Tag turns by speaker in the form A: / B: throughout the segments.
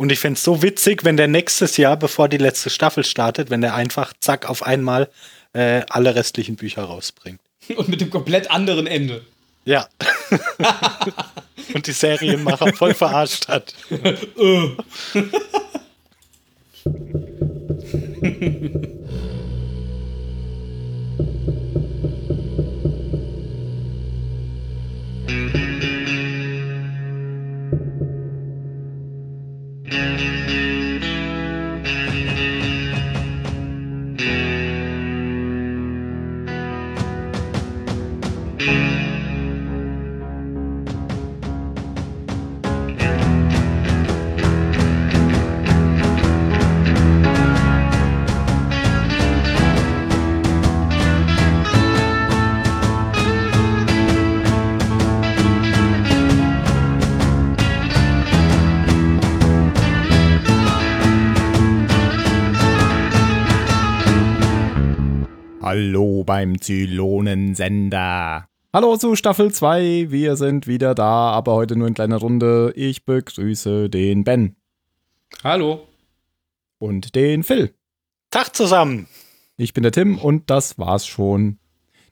A: Und ich fände es so witzig, wenn der nächstes Jahr, bevor die letzte Staffel startet, wenn der einfach zack auf einmal äh, alle restlichen Bücher rausbringt.
B: Und mit dem komplett anderen Ende.
A: Ja. Und die Serienmacher voll verarscht hat.
C: Hallo beim Zylonensender. Hallo zu Staffel 2. Wir sind wieder da, aber heute nur in kleiner Runde. Ich begrüße den Ben.
B: Hallo.
C: Und den Phil.
A: Tag zusammen.
C: Ich bin der Tim und das war's schon.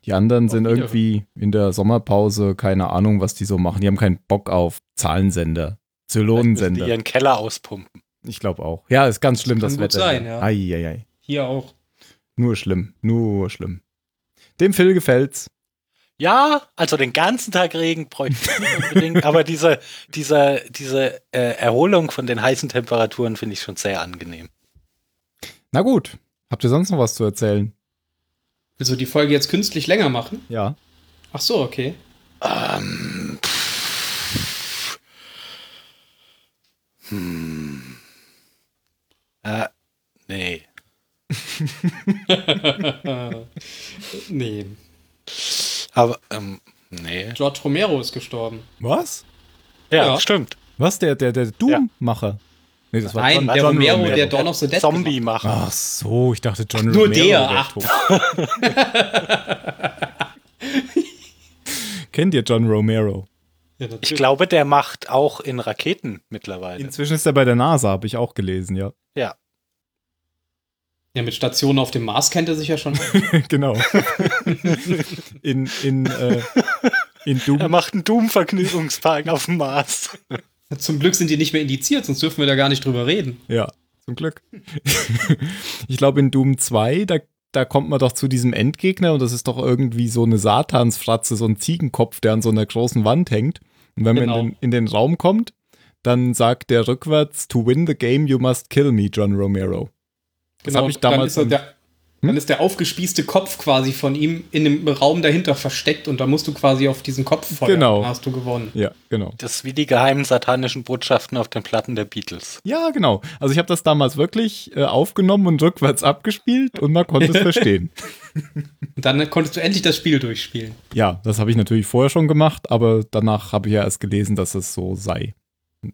C: Die anderen sind irgendwie in der Sommerpause, keine Ahnung, was die so machen. Die haben keinen Bock auf Zahlensender, Zylonensender.
A: Die ihren Keller auspumpen.
C: Ich glaube auch. Ja, ist ganz schlimm,
B: das,
C: das
B: Wetter.
C: Sein,
B: ja.
C: Ei, ei, ei.
B: Hier auch.
C: Nur schlimm, nur schlimm. Dem Phil gefällt's.
A: Ja, also den ganzen Tag Regen bräuchte ich nicht unbedingt, aber diese, diese, diese äh, Erholung von den heißen Temperaturen finde ich schon sehr angenehm.
C: Na gut, habt ihr sonst noch was zu erzählen?
B: Willst du die Folge jetzt künstlich länger machen?
C: Ja.
B: Ach so, okay.
A: Ähm, hm. Äh, nee.
B: nee.
A: Aber, ähm, nee.
B: George Romero ist gestorben.
C: Was?
A: Ja,
B: Ja.
A: stimmt.
C: Was, der, der, der Doom-Macher? Nee, das war
B: Nein,
C: John,
B: der
C: John
B: Romero,
C: Romero.
B: der Dawn of the Dead
A: Zombie machen.
C: Ach so, ich dachte John
B: Nur
C: Romero.
B: der,
C: wär
B: ach.
C: Kennt ihr John Romero?
B: Ja,
A: Ich glaube, der macht auch in Raketen mittlerweile.
C: Inzwischen ist er bei der NASA, habe ich auch gelesen, ja.
A: Ja.
B: mit Stationen auf dem Mars kennt er sich ja schon.
C: genau. in, in, äh, in
A: Er
C: Doom.
A: macht einen Doom-Vergnügungspark auf dem Mars.
B: Zum Glück sind die nicht mehr indiziert, sonst dürfen wir da gar nicht drüber reden.
C: Ja, zum Glück. ich glaube, in Doom 2, da, da kommt man doch zu diesem Endgegner und das ist doch irgendwie so eine Satansfratze, so ein Ziegenkopf, der an so einer großen Wand hängt. Und wenn
B: Genau.
C: man in den, in den Raum kommt, dann sagt der rückwärts, to win the game, you must kill me, John Romero. Das habe ich
B: dann
C: damals.
B: ist, er
C: im-
B: der, dann ist der aufgespießte Kopf quasi von ihm in dem Raum dahinter versteckt und da musst du quasi auf diesen Kopf feuern.
C: Genau.
B: Dann hast du gewonnen.
C: ja, genau.
A: Das ist wie die geheimen satanischen Botschaften auf den Platten der Beatles.
C: Ja, genau. Also ich habe das damals wirklich äh, aufgenommen und rückwärts abgespielt und man konnte es verstehen.
B: Und dann konntest du endlich das Spiel durchspielen.
C: Ja, das habe ich natürlich vorher schon gemacht, aber danach habe ich ja erst gelesen, dass es so sei.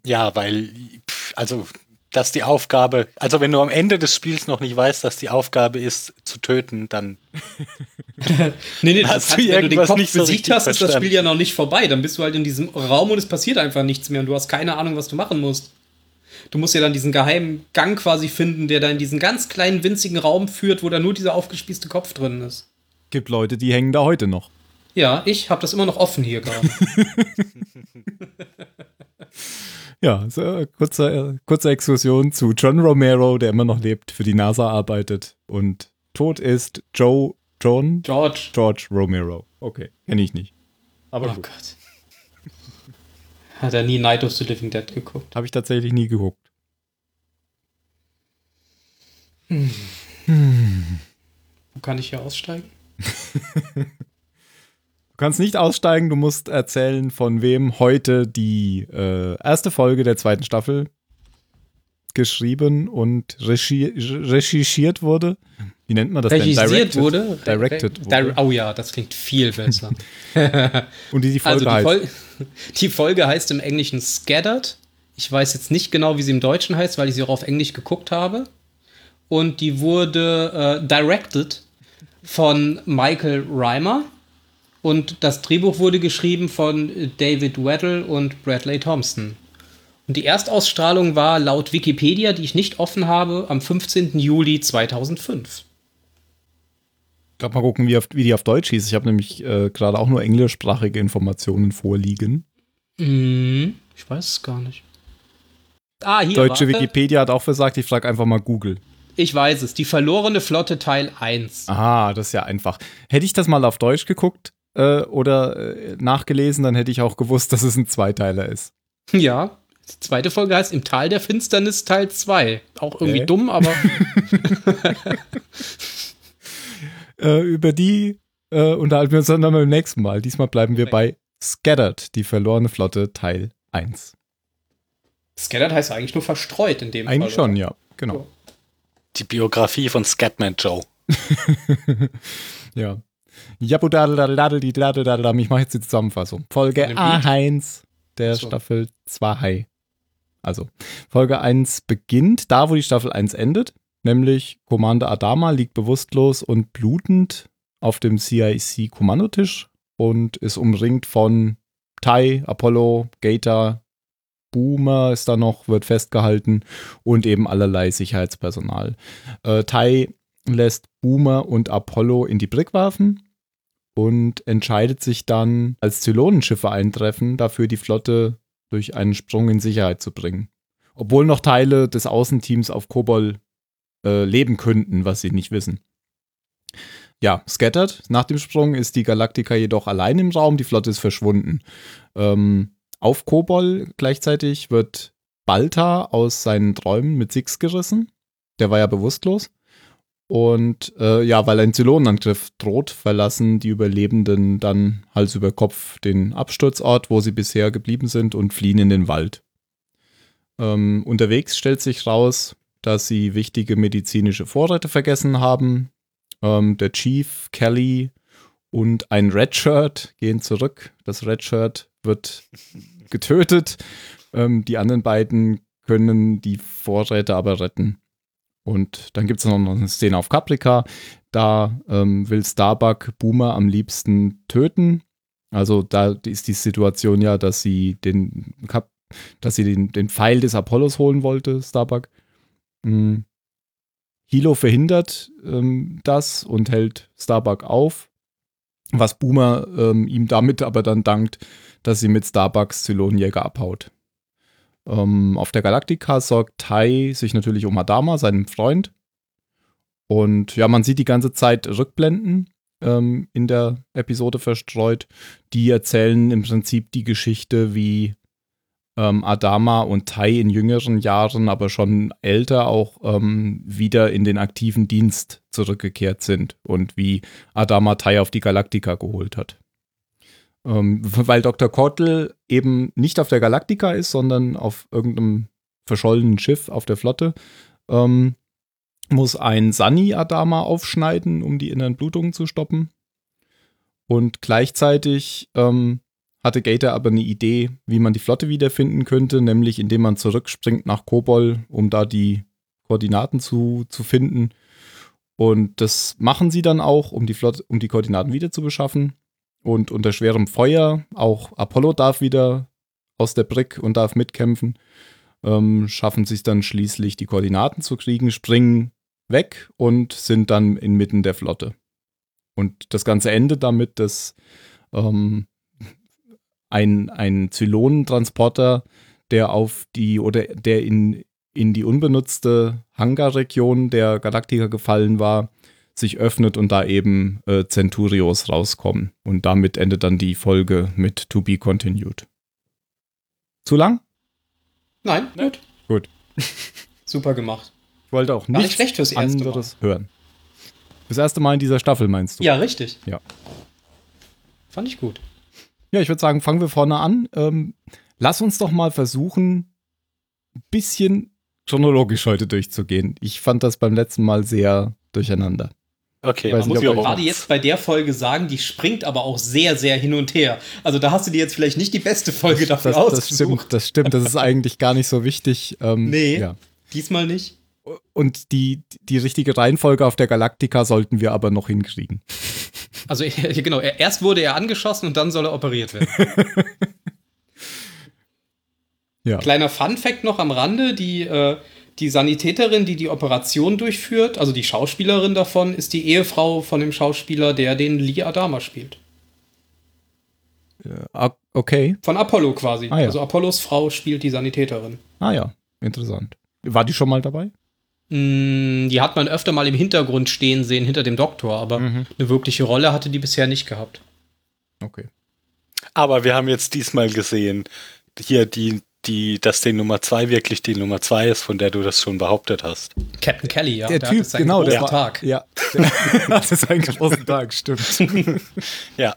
A: Ja, weil, also, dass die Aufgabe, also wenn du am Ende des Spiels noch nicht weißt, dass die Aufgabe ist, zu töten, dann
B: Nee, nee,
A: Hast
B: das
A: du
B: heißt, wenn du den
A: irgendwas
B: Kopf
A: nicht so
B: besiegt hast, ist das? Spiel ja noch nicht vorbei. Dann bist du halt in diesem Raum und es passiert einfach nichts mehr und du hast keine Ahnung, was du machen musst. Du musst ja dann diesen geheimen Gang quasi finden, der da in diesen ganz kleinen, winzigen Raum führt, wo da nur dieser aufgespießte Kopf drin ist.
C: Gibt Leute, die hängen da heute noch.
B: Ja, ich habe das immer noch offen hier gerade.
C: Ja, so, kurze, kurze Exkursion zu John Romero, der immer noch lebt, für die NASA arbeitet und tot ist Joe John
B: George.
C: George Romero. Okay, kenne ich nicht. Aber
B: Oh
C: gut.
B: Gott. Hat er nie Night of the Living Dead geguckt?
C: Habe ich tatsächlich nie geguckt.
B: Wo kann ich hier aussteigen?
C: Du kannst nicht aussteigen, du musst erzählen, von wem heute die äh, erste Folge der zweiten Staffel geschrieben und regie recherchiert wurde. Wie nennt man das
B: Regisiert
C: denn? Directed.
B: wurde?
C: Directed
B: Di-
C: wurde.
B: Oh ja, das klingt viel besser.
C: Und die, die Folge
B: also die,
C: heißt.
B: Fol die Folge heißt im Englischen Scattered. Ich weiß jetzt nicht genau, wie sie im Deutschen heißt, weil ich sie auch auf Englisch geguckt habe. Und die wurde äh, directed von Michael Reimer. Und das Drehbuch wurde geschrieben von David Weddle und Bradley Thompson. Und die Erstausstrahlung war laut Wikipedia, die ich nicht offen habe, am 15. Juli 2005.
C: Ich glaube, mal gucken, wie, auf, wie, die auf Deutsch hieß. Ich habe nämlich äh, gerade auch nur englischsprachige Informationen vorliegen.
B: Mm, ich weiß es gar nicht.
C: Ah, hier. Deutsche warte. Wikipedia hat auch versagt, ich frage einfach mal Google.
B: Ich weiß es, die verlorene Flotte Teil 1.
C: Aha, das ist ja einfach. Hätte ich das mal auf Deutsch geguckt äh, oder äh, nachgelesen, dann hätte ich auch gewusst, dass es ein Zweiteiler ist.
B: Ja, die zweite Folge heißt Im Tal der Finsternis Teil 2. Auch irgendwie äh? dumm, aber.
C: äh, über die äh, unterhalten wir uns dann beim nächsten Mal. Diesmal bleiben wir bei Scattered, die verlorene Flotte Teil 1.
B: Scattered heißt eigentlich nur verstreut in dem
C: eigentlich Fall. Eigentlich schon, ja, genau.
A: Die Biografie von Scatman Joe.
C: ja. Ich mache jetzt die Zusammenfassung. Folge A1 der so. Staffel 2. Also, Folge 1 beginnt da, wo die Staffel 1 endet, nämlich Commander Adama liegt bewusstlos und blutend auf dem CIC-Kommandotisch und ist umringt von Tai, Apollo, Gator, Boomer ist da noch, wird festgehalten und eben allerlei Sicherheitspersonal. Äh, Tai lässt Boomer und Apollo in die Brick werfen und entscheidet sich dann, als Zylonenschiffe eintreffen, dafür die Flotte durch einen Sprung in Sicherheit zu bringen. Obwohl noch Teile des Außenteams auf Kobol äh, leben könnten, was sie nicht wissen. Ja, scattered. Nach dem Sprung ist die Galaktika jedoch allein im Raum, die Flotte ist verschwunden. Ähm, auf Kobol gleichzeitig wird Balta aus seinen Träumen mit Six gerissen. Der war ja bewusstlos. Und äh, ja, weil ein Zylonenangriff droht, verlassen die Überlebenden dann Hals über Kopf den Absturzort, wo sie bisher geblieben sind, und fliehen in den Wald. Ähm, unterwegs stellt sich raus, dass sie wichtige medizinische Vorräte vergessen haben. Ähm, der Chief, Kelly und ein Redshirt gehen zurück. Das Redshirt wird getötet. Ähm, die anderen beiden können die Vorräte aber retten. Und dann gibt es noch eine Szene auf Caprica. Da ähm, will Starbuck Boomer am liebsten töten. Also da ist die Situation ja, dass sie den, dass sie den, den Pfeil des Apollos holen wollte, Starbuck. Mhm. Hilo verhindert ähm, das und hält Starbuck auf, was Boomer ähm, ihm damit aber dann dankt, dass sie mit Starbucks Zylonenjäger abhaut. Ähm, auf der Galaktika sorgt Tai sich natürlich um Adama, seinem Freund. Und ja, man sieht die ganze Zeit Rückblenden ähm, in der Episode verstreut. Die erzählen im Prinzip die Geschichte, wie ähm, Adama und Tai in jüngeren Jahren, aber schon älter auch ähm, wieder in den aktiven Dienst zurückgekehrt sind und wie Adama Tai auf die Galaktika geholt hat. Ähm, weil Dr. Kottel eben nicht auf der Galaktika ist, sondern auf irgendeinem verschollenen Schiff auf der Flotte, ähm, muss ein Sani-Adama aufschneiden, um die inneren Blutungen zu stoppen. Und gleichzeitig ähm, hatte Gator aber eine Idee, wie man die Flotte wiederfinden könnte, nämlich indem man zurückspringt nach Kobol, um da die Koordinaten zu, zu finden. Und das machen sie dann auch, um die Flotte, um die Koordinaten wieder zu beschaffen. Und unter schwerem Feuer, auch Apollo darf wieder aus der Brick und darf mitkämpfen, ähm, schaffen sich dann schließlich die Koordinaten zu kriegen, springen weg und sind dann inmitten der Flotte. Und das Ganze endet damit, dass ähm, ein, ein Zylonentransporter, der auf die oder der in, in die unbenutzte Hangarregion der Galaktika gefallen war, sich öffnet und da eben äh, Centurios rauskommen. Und damit endet dann die Folge mit To Be Continued. Zu lang?
B: Nein, gut.
C: Gut.
B: Super gemacht.
C: Ich wollte auch nichts
B: nicht fürs erste
C: anderes Mal. hören. Das erste Mal in dieser Staffel meinst du?
B: Ja, richtig.
C: Ja.
B: Fand ich gut.
C: Ja, ich würde sagen, fangen wir vorne an. Ähm, lass uns doch mal versuchen, ein bisschen chronologisch heute durchzugehen. Ich fand das beim letzten Mal sehr durcheinander.
B: Okay, man muss ja gerade jetzt bei der Folge sagen, die springt aber auch sehr, sehr hin und her. Also da hast du dir jetzt vielleicht nicht die beste Folge dafür
C: das, ausgesucht. Das stimmt, das stimmt. Das ist eigentlich gar nicht so wichtig.
B: Ähm, nee, ja. diesmal nicht.
C: Und die, die richtige Reihenfolge auf der Galaktika sollten wir aber noch hinkriegen.
B: Also genau, erst wurde er angeschossen und dann soll er operiert werden.
C: Ja.
B: Kleiner Fun-Fact noch am Rande: die, äh, die Sanitäterin, die die Operation durchführt, also die Schauspielerin davon, ist die Ehefrau von dem Schauspieler, der den Lee Adama spielt.
C: Okay.
B: Von Apollo quasi.
C: Ah, ja.
B: Also Apollos Frau spielt die Sanitäterin.
C: Ah ja, interessant. War die schon mal dabei?
B: Mm, Die hat man öfter mal im Hintergrund stehen sehen, hinter dem Doktor, aber
C: Mhm.
B: eine wirkliche Rolle hatte die bisher nicht gehabt.
C: Okay.
A: Aber wir haben jetzt diesmal gesehen, hier die, die, dass die Nummer zwei wirklich die Nummer zwei ist, von der du das schon behauptet hast.
B: Captain Kelly, ja.
C: Der
B: der
C: Typ, genau, der
B: großen
C: war-
B: Tag.
C: Ja, das ist ein großer Tag, stimmt.
A: Ja.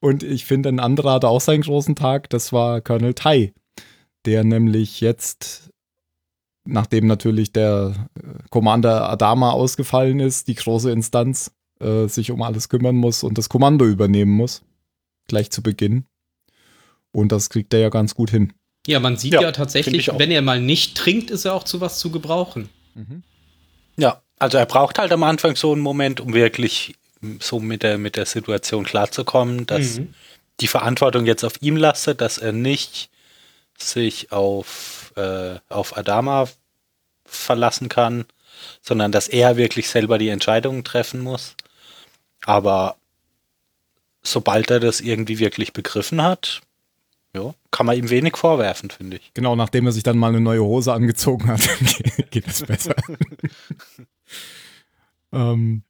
C: Und ich finde, ein anderer hatte auch seinen großen Tag, das war Colonel Tai, der nämlich jetzt, nachdem natürlich der äh, Commander Adama ausgefallen ist, die große Instanz, äh, sich um alles kümmern muss und das Kommando übernehmen muss. Gleich zu Beginn. Und das kriegt er ja ganz gut hin.
B: Ja, man sieht
A: Ja,
B: ja, tatsächlich, wenn er mal nicht trinkt, ist er auch zu was zu gebrauchen.
A: Ja, also er braucht halt am Anfang so einen Moment, um wirklich so mit der, mit der Situation klarzukommen, dass
B: Mhm.
A: die Verantwortung jetzt auf ihm lastet, dass er nicht sich auf, äh, auf Adama verlassen kann, sondern dass er wirklich selber die Entscheidungen treffen muss. Aber sobald er das irgendwie wirklich begriffen hat, ja, kann man ihm wenig vorwerfen, finde ich.
C: Genau, nachdem er sich dann mal eine neue Hose angezogen hat, geht es besser. ähm,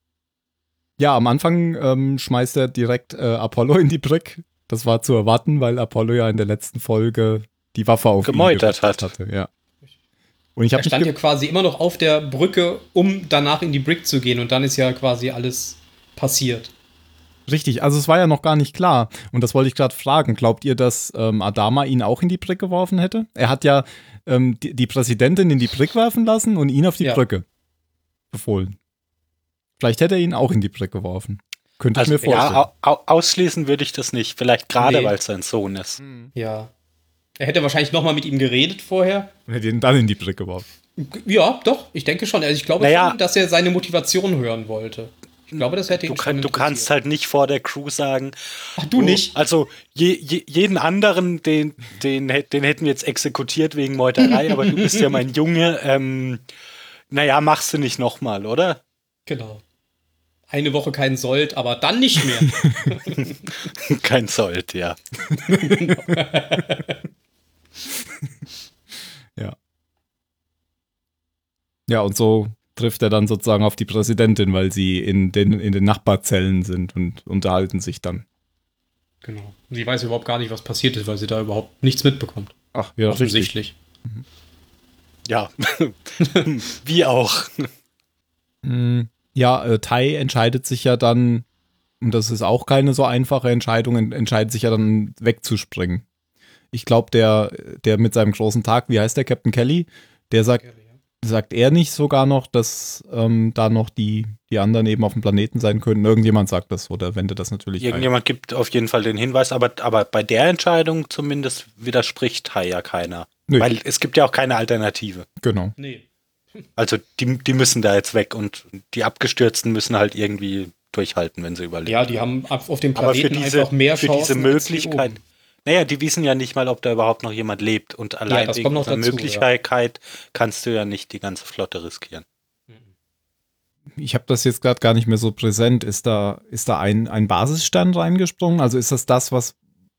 C: ja, am Anfang ähm, schmeißt er direkt äh, Apollo in die Brick. Das war zu erwarten, weil Apollo ja in der letzten Folge die Waffe auf
A: Gemeutert hat.
C: hatte. Ja. Und ich
B: Er stand ja quasi immer noch auf der Brücke, um danach in die Brick zu gehen und dann ist ja quasi alles passiert.
C: Richtig, also es war ja noch gar nicht klar. Und das wollte ich gerade fragen. Glaubt ihr, dass ähm, Adama ihn auch in die Brick geworfen hätte? Er hat ja ähm, die, die Präsidentin in die Brick werfen lassen und ihn auf die
B: Ja.
C: Brücke befohlen. Vielleicht hätte er ihn auch in die Brick geworfen. Könnte
A: Also,
C: ich mir vorstellen.
A: ja, au, au, ausschließen würde ich das nicht. Vielleicht gerade,
B: Nee.
A: weil es sein Sohn ist.
B: Ja. Er hätte wahrscheinlich noch mal mit ihm geredet vorher.
C: Und hätte ihn dann in die Brick geworfen.
B: Ja, doch, ich denke schon. Also ich glaube
A: Naja.
B: schon, dass er seine Motivation hören wollte. Ich glaube, das hätte ihn
A: Du, kann, du kannst halt nicht vor der Crew sagen,
B: Ach, du nicht.
A: Also je, je, jeden anderen, den, den, den hätten wir jetzt exekutiert wegen Meuterei, aber du bist ja mein Junge. Ähm, naja, machst du nicht nochmal, oder?
B: Genau. Eine Woche kein Sold, aber dann nicht mehr.
A: Kein Sold, ja.
C: Ja. Ja, und so trifft er dann sozusagen auf die Präsidentin, weil sie in den, in den Nachbarzellen sind und unterhalten sich dann.
B: genau. Sie weiß überhaupt gar nicht, was passiert ist, weil sie da überhaupt nichts mitbekommt.
C: Ach, ja, richtig.
B: Offensichtlich.
A: Ja. Wie auch.
C: Mm, Ja, äh, Tai entscheidet sich ja dann, und das ist auch keine so einfache Entscheidung, en- entscheidet sich ja dann wegzuspringen. Ich glaube, der, der mit seinem großen Tag, wie heißt der, Captain Kelly, der sagt, sagt er nicht sogar noch, dass ähm, da noch die, die anderen eben auf dem Planeten sein könnten? Irgendjemand sagt das oder wendet das natürlich ein.
A: Irgendjemand gibt auf jeden Fall den Hinweis, aber, aber bei der Entscheidung zumindest widerspricht Tai ja keiner.
C: Nö.
A: Weil es gibt ja auch keine Alternative.
C: Genau.
B: Nee.
A: Also die, die müssen da jetzt weg und die Abgestürzten müssen halt irgendwie durchhalten, wenn sie überleben.
B: Ja, die haben auf dem
A: für
B: Planeten
A: diese,
B: einfach mehr
A: für
B: Chancen
A: diese
B: als hier
A: Möglichkeit.
B: oben.
A: Naja, die wissen ja nicht mal, ob da überhaupt noch jemand lebt. Und allein
B: das
A: wegen
B: dazu,
A: Möglichkeit kannst du ja nicht die ganze Flotte riskieren.
C: Ich habe das jetzt gerade gar nicht mehr so präsent. Ist da, ist da ein, ein Basisstand reingesprungen? Also ist das das, was.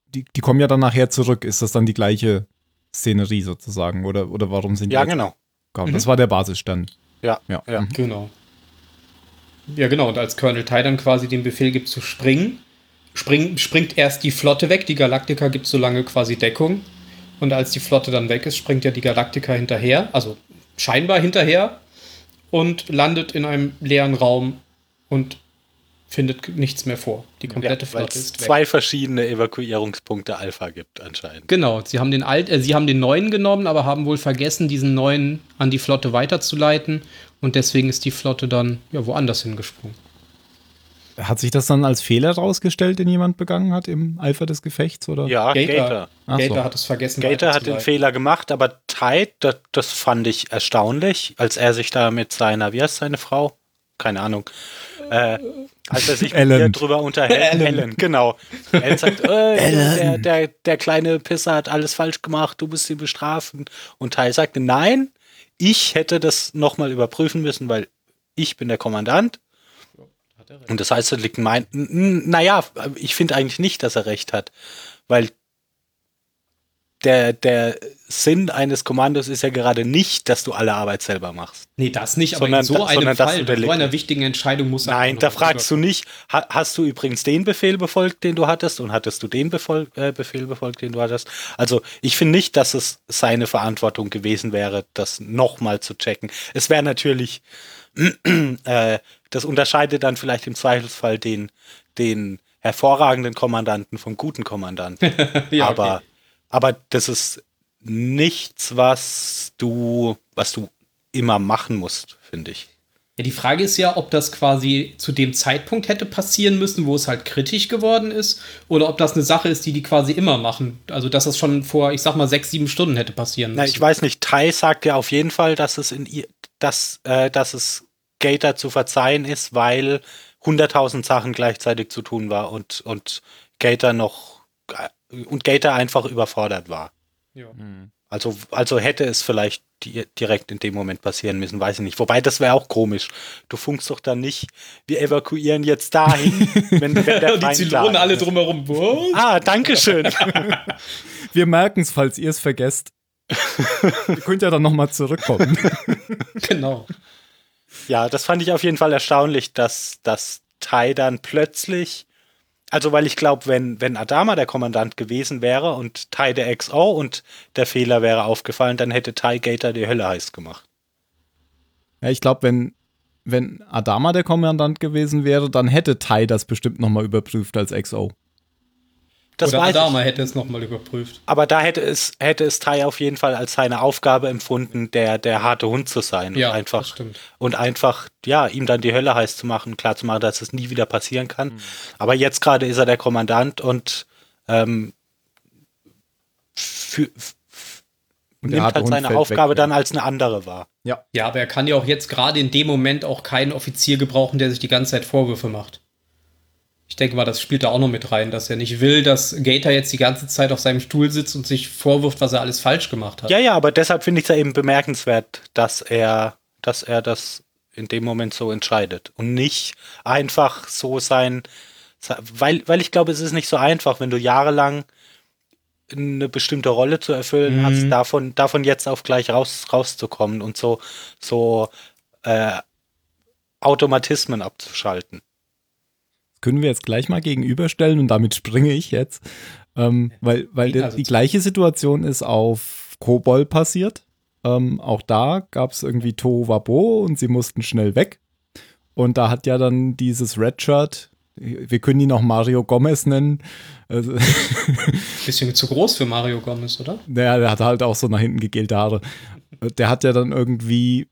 C: Die, die kommen ja dann nachher zurück. Ist das dann die gleiche Szenerie sozusagen? Oder, oder warum sind die
A: Ja, genau.
C: gekommen? Das war der Basisstand.
A: Ja,
C: Ja.
A: ja.
C: Mhm.
B: Genau. Ja, genau. Und als Colonel Tai dann quasi den Befehl gibt zu springen, spring, springt erst die Flotte weg. Die Galaktika gibt so lange quasi Deckung. Und als die Flotte dann weg ist, springt ja die Galaktika hinterher, also scheinbar hinterher, und landet in einem leeren Raum und findet nichts mehr vor. Die komplette
A: Ja,
B: Flotte
A: es
B: ist weg.
A: zwei verschiedene Evakuierungspunkte Alpha gibt anscheinend.
B: Genau, sie haben den alt, äh, sie haben den neuen genommen, aber haben wohl vergessen, diesen neuen an die Flotte weiterzuleiten und deswegen ist die Flotte dann ja woanders hingesprungen.
C: Hat sich das dann als Fehler rausgestellt, den jemand begangen hat im Eifer des Gefechts? Oder?
A: Ja,
B: Gator.
A: Gator.
C: So.
B: Gator hat es vergessen.
A: Gator hat den. Fehler gemacht, aber Tide, das, das fand ich erstaunlich, als er sich da mit seiner, wie heißt seine Frau? Keine Ahnung. äh, als er sich mit
C: Alan.
A: ihr drüber unterhält.
B: Alan.
A: Alan, genau. Er sagt, äh, der, der, der kleine Pisser hat alles falsch gemacht, du musst ihn bestrafen. Und Tai sagte, nein, ich hätte das nochmal überprüfen müssen, weil ich bin der Kommandant. Und das heißt, liegt mein, naja, ich finde eigentlich nicht, dass er recht hat, weil der, der Sinn eines Kommandos ist ja gerade nicht, dass du alle Arbeit selber machst.
B: Nee, das nicht, aber
A: Sondern
B: in so
A: da-
B: einem
A: sondern
B: Fall, bei so einer wichtigen Entscheidung muss
A: Nein, da fragst du nicht, ha, hast du übrigens den Befehl befolgt, den du hattest, und hattest du den Befol äh, Befehl befolgt, den du hattest? Also ich finde nicht, dass es seine Verantwortung gewesen wäre, das nochmal zu checken. Es wäre natürlich, äh, das unterscheidet dann vielleicht im Zweifelsfall den, den hervorragenden Kommandanten vom guten Kommandanten.
B: Ja,
A: aber,
B: okay.
A: aber das ist nichts, was du, was du immer machen musst, finde ich.
B: Ja, die Frage ist ja, ob das quasi zu dem Zeitpunkt hätte passieren müssen, wo es halt kritisch geworden ist, oder ob das eine Sache ist, die die quasi immer machen. Also, dass das schon vor, ich sag mal, sechs, sieben Stunden hätte passieren müssen.
A: Na, ich weiß nicht, Tai sagt ja auf jeden Fall, dass es in ihr, dass, äh, dass es Gator zu verzeihen ist, weil 100.000 Sachen gleichzeitig zu tun war und, und Gator noch äh, und Gator einfach überfordert war.
B: Ja.
A: Also, also hätte es vielleicht di direkt in dem Moment passieren müssen, weiß ich nicht. Wobei, das wäre auch komisch. Du funkst doch dann nicht, wir evakuieren jetzt dahin, wenn, wenn der
B: Und die Zylonen alle drumherum. Was?
A: Ah, danke schön.
C: Wir merken es, falls ihr es vergesst. ihr könnt ja dann nochmal zurückkommen.
B: genau.
A: Ja, das fand ich auf jeden Fall erstaunlich, dass, dass Tai dann plötzlich, also weil ich glaube, wenn, wenn Adama der Kommandant gewesen wäre und Tai der XO und der Fehler wäre aufgefallen, dann hätte Tai Gator die Hölle heiß gemacht.
C: Ja, ich glaube, wenn, wenn Adama der Kommandant gewesen wäre, dann hätte Tai das bestimmt nochmal überprüft als XO.
A: Das
B: Oder
A: weiß
B: Adama
A: ich.
B: hätte es nochmal überprüft.
A: Aber da hätte es, hätte es Tai auf jeden Fall als seine Aufgabe empfunden, der, der harte Hund zu sein.
B: Ja,
A: und einfach,
B: das stimmt.
A: Und einfach, ja, ihm dann die Hölle heiß zu machen, klar zu machen, dass es nie wieder passieren kann. Aber jetzt gerade ist er der Kommandant und ähm, für,
C: Und
A: nimmt halt
C: Hund
A: seine Aufgabe
C: weg, ja.
A: dann als eine andere wahr.
C: Ja.
B: Ja, aber er kann ja auch jetzt gerade in dem Moment auch keinen Offizier gebrauchen, der sich die ganze Zeit Vorwürfe macht. Ich denke mal, das spielt da auch noch mit rein, dass er nicht will, dass Gator jetzt die ganze Zeit auf seinem Stuhl sitzt und sich vorwirft, was er alles falsch gemacht hat.
A: Ja, ja, aber deshalb finde ich es ja eben bemerkenswert, dass er, dass er das in dem Moment so entscheidet und nicht einfach so sein, weil, weil ich glaube, es ist nicht so einfach, wenn du jahrelang eine bestimmte Rolle zu erfüllen
B: Mhm.
A: hast, davon, davon jetzt auf gleich raus, rauszukommen und so, so äh, Automatismen abzuschalten.
C: Können wir jetzt gleich mal gegenüberstellen und damit springe ich jetzt. Ähm, weil weil der,
B: Also-
C: die gleiche Situation ist auf Kobol passiert. Ähm, auch da gab es irgendwie Tohuwabo und sie mussten schnell weg. Und da hat ja dann dieses Redshirt, wir können ihn auch Mario Gomez nennen, also,
B: Bisschen zu groß für Mario Gomez, oder?
C: der, der hat halt auch so nach hinten gegelte Haare. Der hat ja dann irgendwie,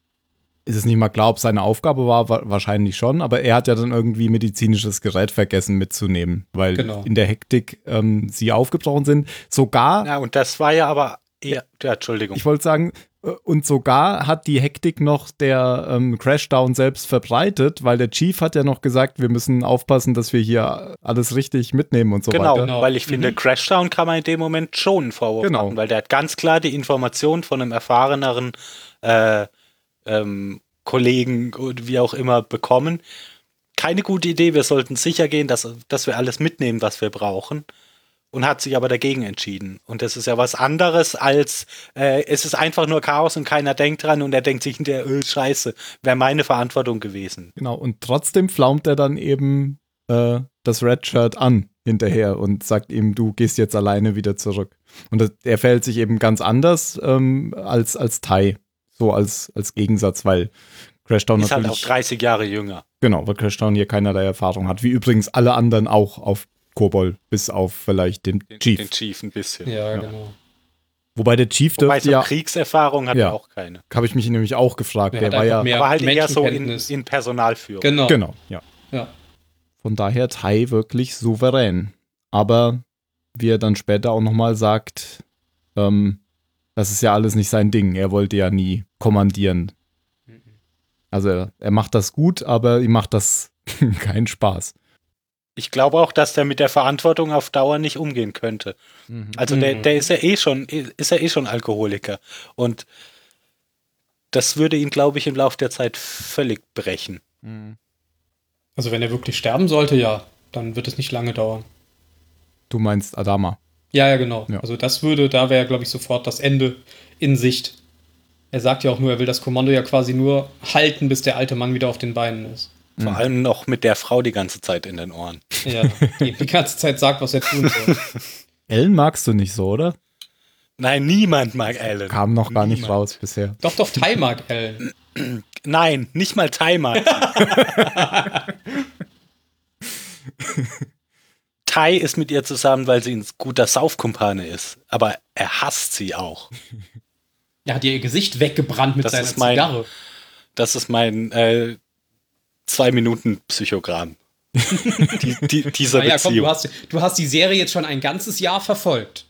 C: ist es nicht mal klar, ob seine Aufgabe war, wa- wahrscheinlich schon, aber er hat ja dann irgendwie medizinisches Gerät vergessen mitzunehmen, weil
B: Genau.
C: in der Hektik ähm, sie aufgebrochen sind. Sogar,
A: Ja, und das war ja aber eher, ja, Entschuldigung.
C: ich wollte sagen, äh, und sogar hat die Hektik noch der ähm, Crashdown selbst verbreitet, weil der Chief hat ja noch gesagt, wir müssen aufpassen, dass wir hier alles richtig mitnehmen und so
A: Genau,
C: weiter.
B: Genau.
A: weil ich finde,
B: Mhm.
A: Crashdown kann man in dem Moment schon einen Vorwurf
C: Genau.
A: machen, weil der hat ganz klar die Information von einem erfahreneren äh, ähm, Kollegen und wie auch immer bekommen. Keine gute Idee, wir sollten sicher gehen, dass, dass wir alles mitnehmen, was wir brauchen. Und hat sich aber dagegen entschieden. Und das ist ja was anderes als, äh, es ist einfach nur Chaos und keiner denkt dran und er denkt sich hinterher, öh, scheiße, wäre meine Verantwortung gewesen.
C: Genau, und trotzdem flaumt er dann eben äh, das Redshirt an hinterher und sagt ihm, du gehst jetzt alleine wieder zurück. Und das, er verhält sich eben ganz anders ähm, als, als Tai, so als, als Gegensatz, weil Crashdown
A: Ist halt auch
C: natürlich,
A: 30 Jahre jünger.
C: genau, weil Crashdown hier keinerlei Erfahrung hat, wie übrigens alle anderen auch auf Kobol, bis auf vielleicht den
A: Den
C: Chief.
A: Den Chief ein bisschen.
B: Ja,
C: Ja.
B: genau.
C: Wobei der Chief
A: Wobei
C: dürfte
A: so
C: ja,
A: Kriegserfahrung hat
C: Ja.
A: er auch keine.
C: habe ich mich nämlich auch gefragt,
B: Er
C: der
B: hat
C: war ja,
B: mehr
A: Aber halt eher so in, in Personalführung.
B: Genau.
C: genau, ja.
B: Ja.
C: Von daher Tai wirklich souverän. Aber wie er dann später auch nochmal sagt, ähm, das ist ja alles nicht sein Ding. Er wollte ja nie kommandieren. Also er, er macht das gut, aber ihm macht das Kein Spaß.
A: Ich glaube auch, dass der mit der Verantwortung auf Dauer nicht umgehen könnte. Also der,
B: Mhm.
A: der ist ja eh schon, ist ja eh schon Alkoholiker. Und das würde ihn, glaube ich, im Laufe der Zeit völlig brechen.
B: Also wenn er wirklich sterben sollte, ja, dann wird es nicht lange dauern.
C: Du meinst Adama.
B: Ja, ja, genau.
C: Ja.
B: Also das würde, da wäre, glaube ich, sofort das Ende in Sicht. Er sagt ja auch nur, er will das Kommando ja quasi nur halten, bis der alte Mann wieder auf den Beinen ist.
A: Vor allem noch mit der Frau die ganze Zeit in den Ohren.
B: Ja, die die ganze Zeit sagt, was er tun soll.
C: Ellen magst du nicht so, oder?
A: Nein, niemand mag Alan.
C: Kam noch gar nicht
A: Niemand.
C: raus bisher.
B: Doch, doch, Ty mag Ellen.
A: Nein, nicht mal Ty mag. Ty ist mit ihr zusammen, weil sie ein guter Saufkumpane ist. Aber er hasst sie auch.
B: Er hat ihr Gesicht weggebrannt mit
A: Das
B: seiner
A: mein-
B: Zigarre.
A: Das ist mein äh, zwei Minuten Psychogramm. die, die, dieser
B: Naja, komm,
A: Beziehung.
B: du hast, du hast die Serie jetzt schon ein ganzes Jahr verfolgt.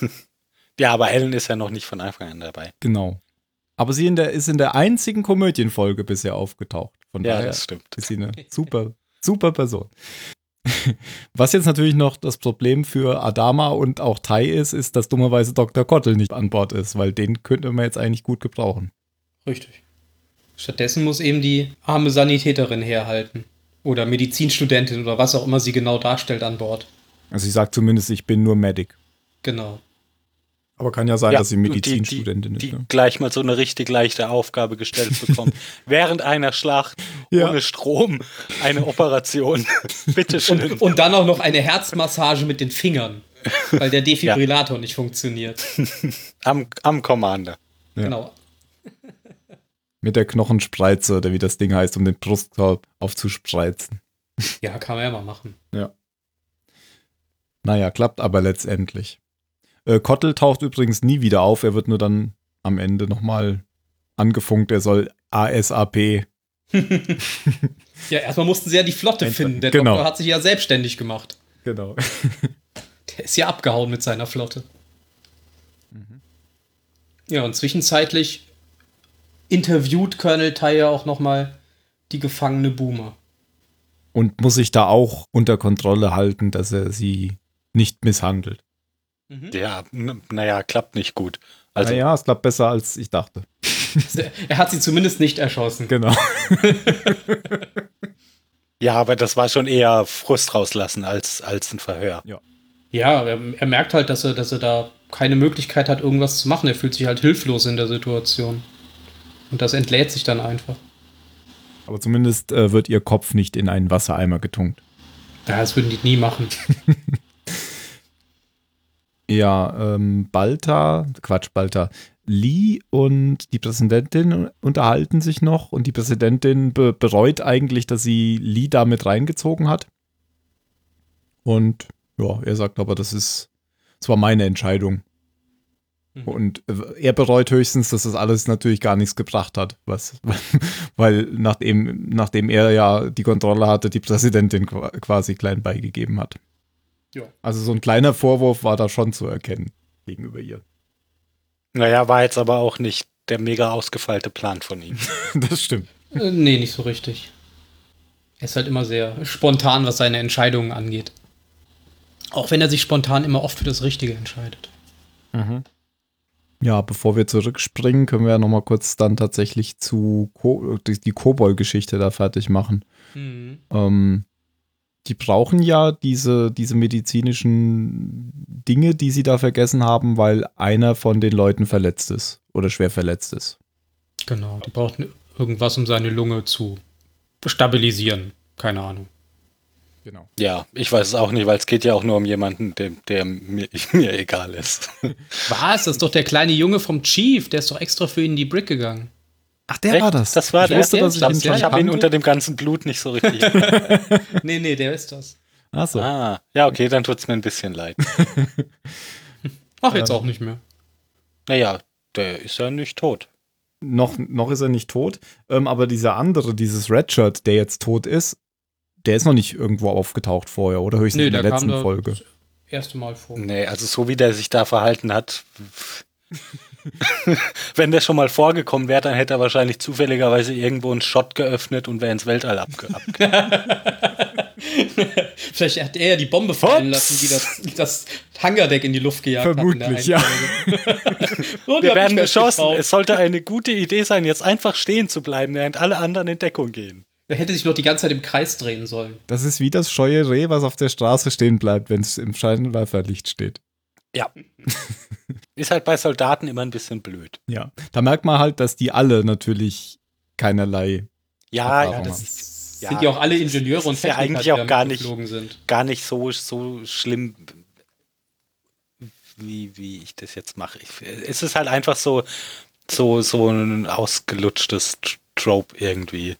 A: ja, aber Ellen ist ja noch nicht von Anfang an dabei.
C: Genau. Aber sie in der, ist in der einzigen Komödienfolge bisher aufgetaucht. Von
A: Ja,
C: daher
A: das stimmt.
C: ist sie eine super, super Person. Was jetzt natürlich noch das Problem für Adama und auch Tai ist, ist, dass dummerweise Dr. Kottel nicht an Bord ist, weil den könnte man jetzt eigentlich gut gebrauchen.
B: Richtig. Stattdessen muss eben die arme Sanitäterin herhalten. Oder Medizinstudentin oder was auch immer sie genau darstellt an Bord.
C: Also ich sage zumindest, ich bin nur Medic.
B: Genau.
C: Aber kann ja sein,
A: Ja,
C: dass sie
A: die-
C: Medizinstudentin
A: die,
C: ist.
A: Die
C: ne?
A: gleich mal so eine richtig leichte Aufgabe gestellt bekommt. Während einer Schlacht
C: Ja.
A: ohne Strom eine Operation. Bitteschön.
B: Und, und dann auch noch eine Herzmassage mit den Fingern. Weil der Defibrillator nicht funktioniert.
A: am, am Commander.
C: Ja.
B: Genau.
C: Mit der Knochenspreize oder wie das Ding heißt, um den Brustkorb aufzuspreizen.
B: Ja, kann man ja mal machen.
C: Naja, klappt aber letztendlich. Äh, Kottel taucht übrigens nie wieder auf. Er wird nur dann am Ende nochmal angefunkt. Er soll ASAP.
B: Ja, erstmal mussten sie ja die Flotte finden. Der
C: genau.
B: Doktor hat sich ja selbstständig gemacht.
C: Genau.
B: Der ist ja abgehauen mit seiner Flotte. Ja, und zwischenzeitlich interviewt Colonel Ty ja auch nochmal die gefangene Boomer.
C: Und muss sich da auch unter Kontrolle halten, dass er sie nicht misshandelt.
A: Ja, n- naja, klappt nicht gut. Also,
C: naja, es klappt besser, als ich dachte.
B: Er hat sie zumindest nicht erschossen.
C: Genau.
A: ja, aber das war schon eher Frust rauslassen als, als ein Verhör.
B: Ja, er, er merkt halt, dass er, dass er da keine Möglichkeit hat, irgendwas zu machen. Er fühlt sich halt hilflos in der Situation. Und das entlädt sich dann einfach.
C: Aber zumindest äh, wird ihr Kopf nicht in einen Wassereimer getunkt.
B: Ja, das würden die nie machen.
C: Ja, ähm, Balta, Quatsch, Balta, Lee und die Präsidentin unterhalten sich noch und die Präsidentin be bereut eigentlich, dass sie Lee da mit reingezogen hat. Und ja, er sagt aber, das ist, das war meine Entscheidung.
B: Mhm.
C: Und äh, er bereut höchstens, dass das alles natürlich gar nichts gebracht hat, was, weil nachdem, nachdem er ja die Kontrolle hatte, die Präsidentin qua- quasi klein beigegeben hat.
B: Ja.
C: Also so ein kleiner Vorwurf war da schon zu erkennen gegenüber ihr.
A: Naja, war jetzt aber auch nicht der mega ausgefeilte Plan von ihm.
C: Das stimmt.
B: Äh, nee, nicht so richtig. Er ist halt immer sehr spontan, was seine Entscheidungen angeht. Auch wenn er sich spontan immer oft für das Richtige entscheidet.
C: Ja, bevor wir zurückspringen, können wir ja nochmal kurz dann tatsächlich zu Ko die, die Kobold-Geschichte da fertig machen. Ähm, die brauchen ja diese, diese medizinischen Dinge, die sie da vergessen haben, weil einer von den Leuten verletzt ist oder schwer verletzt ist.
B: Genau, die braucht irgendwas, um seine Lunge zu stabilisieren. Keine Ahnung.
C: Genau.
A: Ja, ich weiß es auch nicht, weil es geht ja auch nur um jemanden, der, der mir, mir egal ist.
B: Was? Das ist doch der kleine Junge vom Chief. Der ist doch extra für ihn in die Brick gegangen.
C: Ach, der
A: Echt?
C: war das.
A: Das war
C: ich
A: der?
C: Wusste, dass
A: ich
C: ich
A: hab-
C: ihn schon
A: ich habe ihn unter dem ganzen Blut nicht so richtig.
B: Nee, nee, der ist das.
C: Ach so.
A: ah, ja, okay, dann tut es mir ein bisschen leid.
B: Ach, jetzt auch nicht mehr.
A: Naja, der ist ja nicht tot.
C: Noch, noch ist er nicht tot, ähm, aber dieser andere, dieses Redshirt, der jetzt tot ist, der ist noch nicht irgendwo aufgetaucht vorher, oder höchstens
B: Nee,
C: in der
B: der
C: letzten Folge.
B: Erste Mal vor.
A: Nee, also so wie der sich da verhalten hat, Wenn der schon mal vorgekommen wäre, dann hätte er wahrscheinlich zufälligerweise irgendwo einen Shot geöffnet und wäre ins Weltall abge.
B: Vielleicht hat er ja die Bombe fallen lassen, die das, die das Hangardeck in die Luft gejagt
C: Vermutlich, ja.
B: hat. So, die
A: Wir werden geschossen. Es sollte eine gute Idee sein, jetzt einfach stehen zu bleiben, während alle anderen in Deckung gehen.
B: Er hätte sich noch die ganze Zeit im Kreis drehen sollen.
C: Das ist wie das scheue Reh, was auf der Straße stehen bleibt, wenn es im Scheinwerferlicht steht.
A: Ja. Ist halt bei Soldaten immer ein bisschen blöd.
C: Ja. Da merkt man halt, dass die alle natürlich keinerlei.
A: Ja, ja,
C: Erfahrung
A: das
C: haben.
A: ist ja,
B: sind ja auch alle Ingenieure und
A: ist ja
B: Techniker,
A: eigentlich
B: die
A: auch gar nicht-
B: sind.
A: gar nicht so, so schlimm, wie, wie ich das jetzt mache. Ich, es ist halt einfach so, so, so ein ausgelutschtes Tr- Trope irgendwie.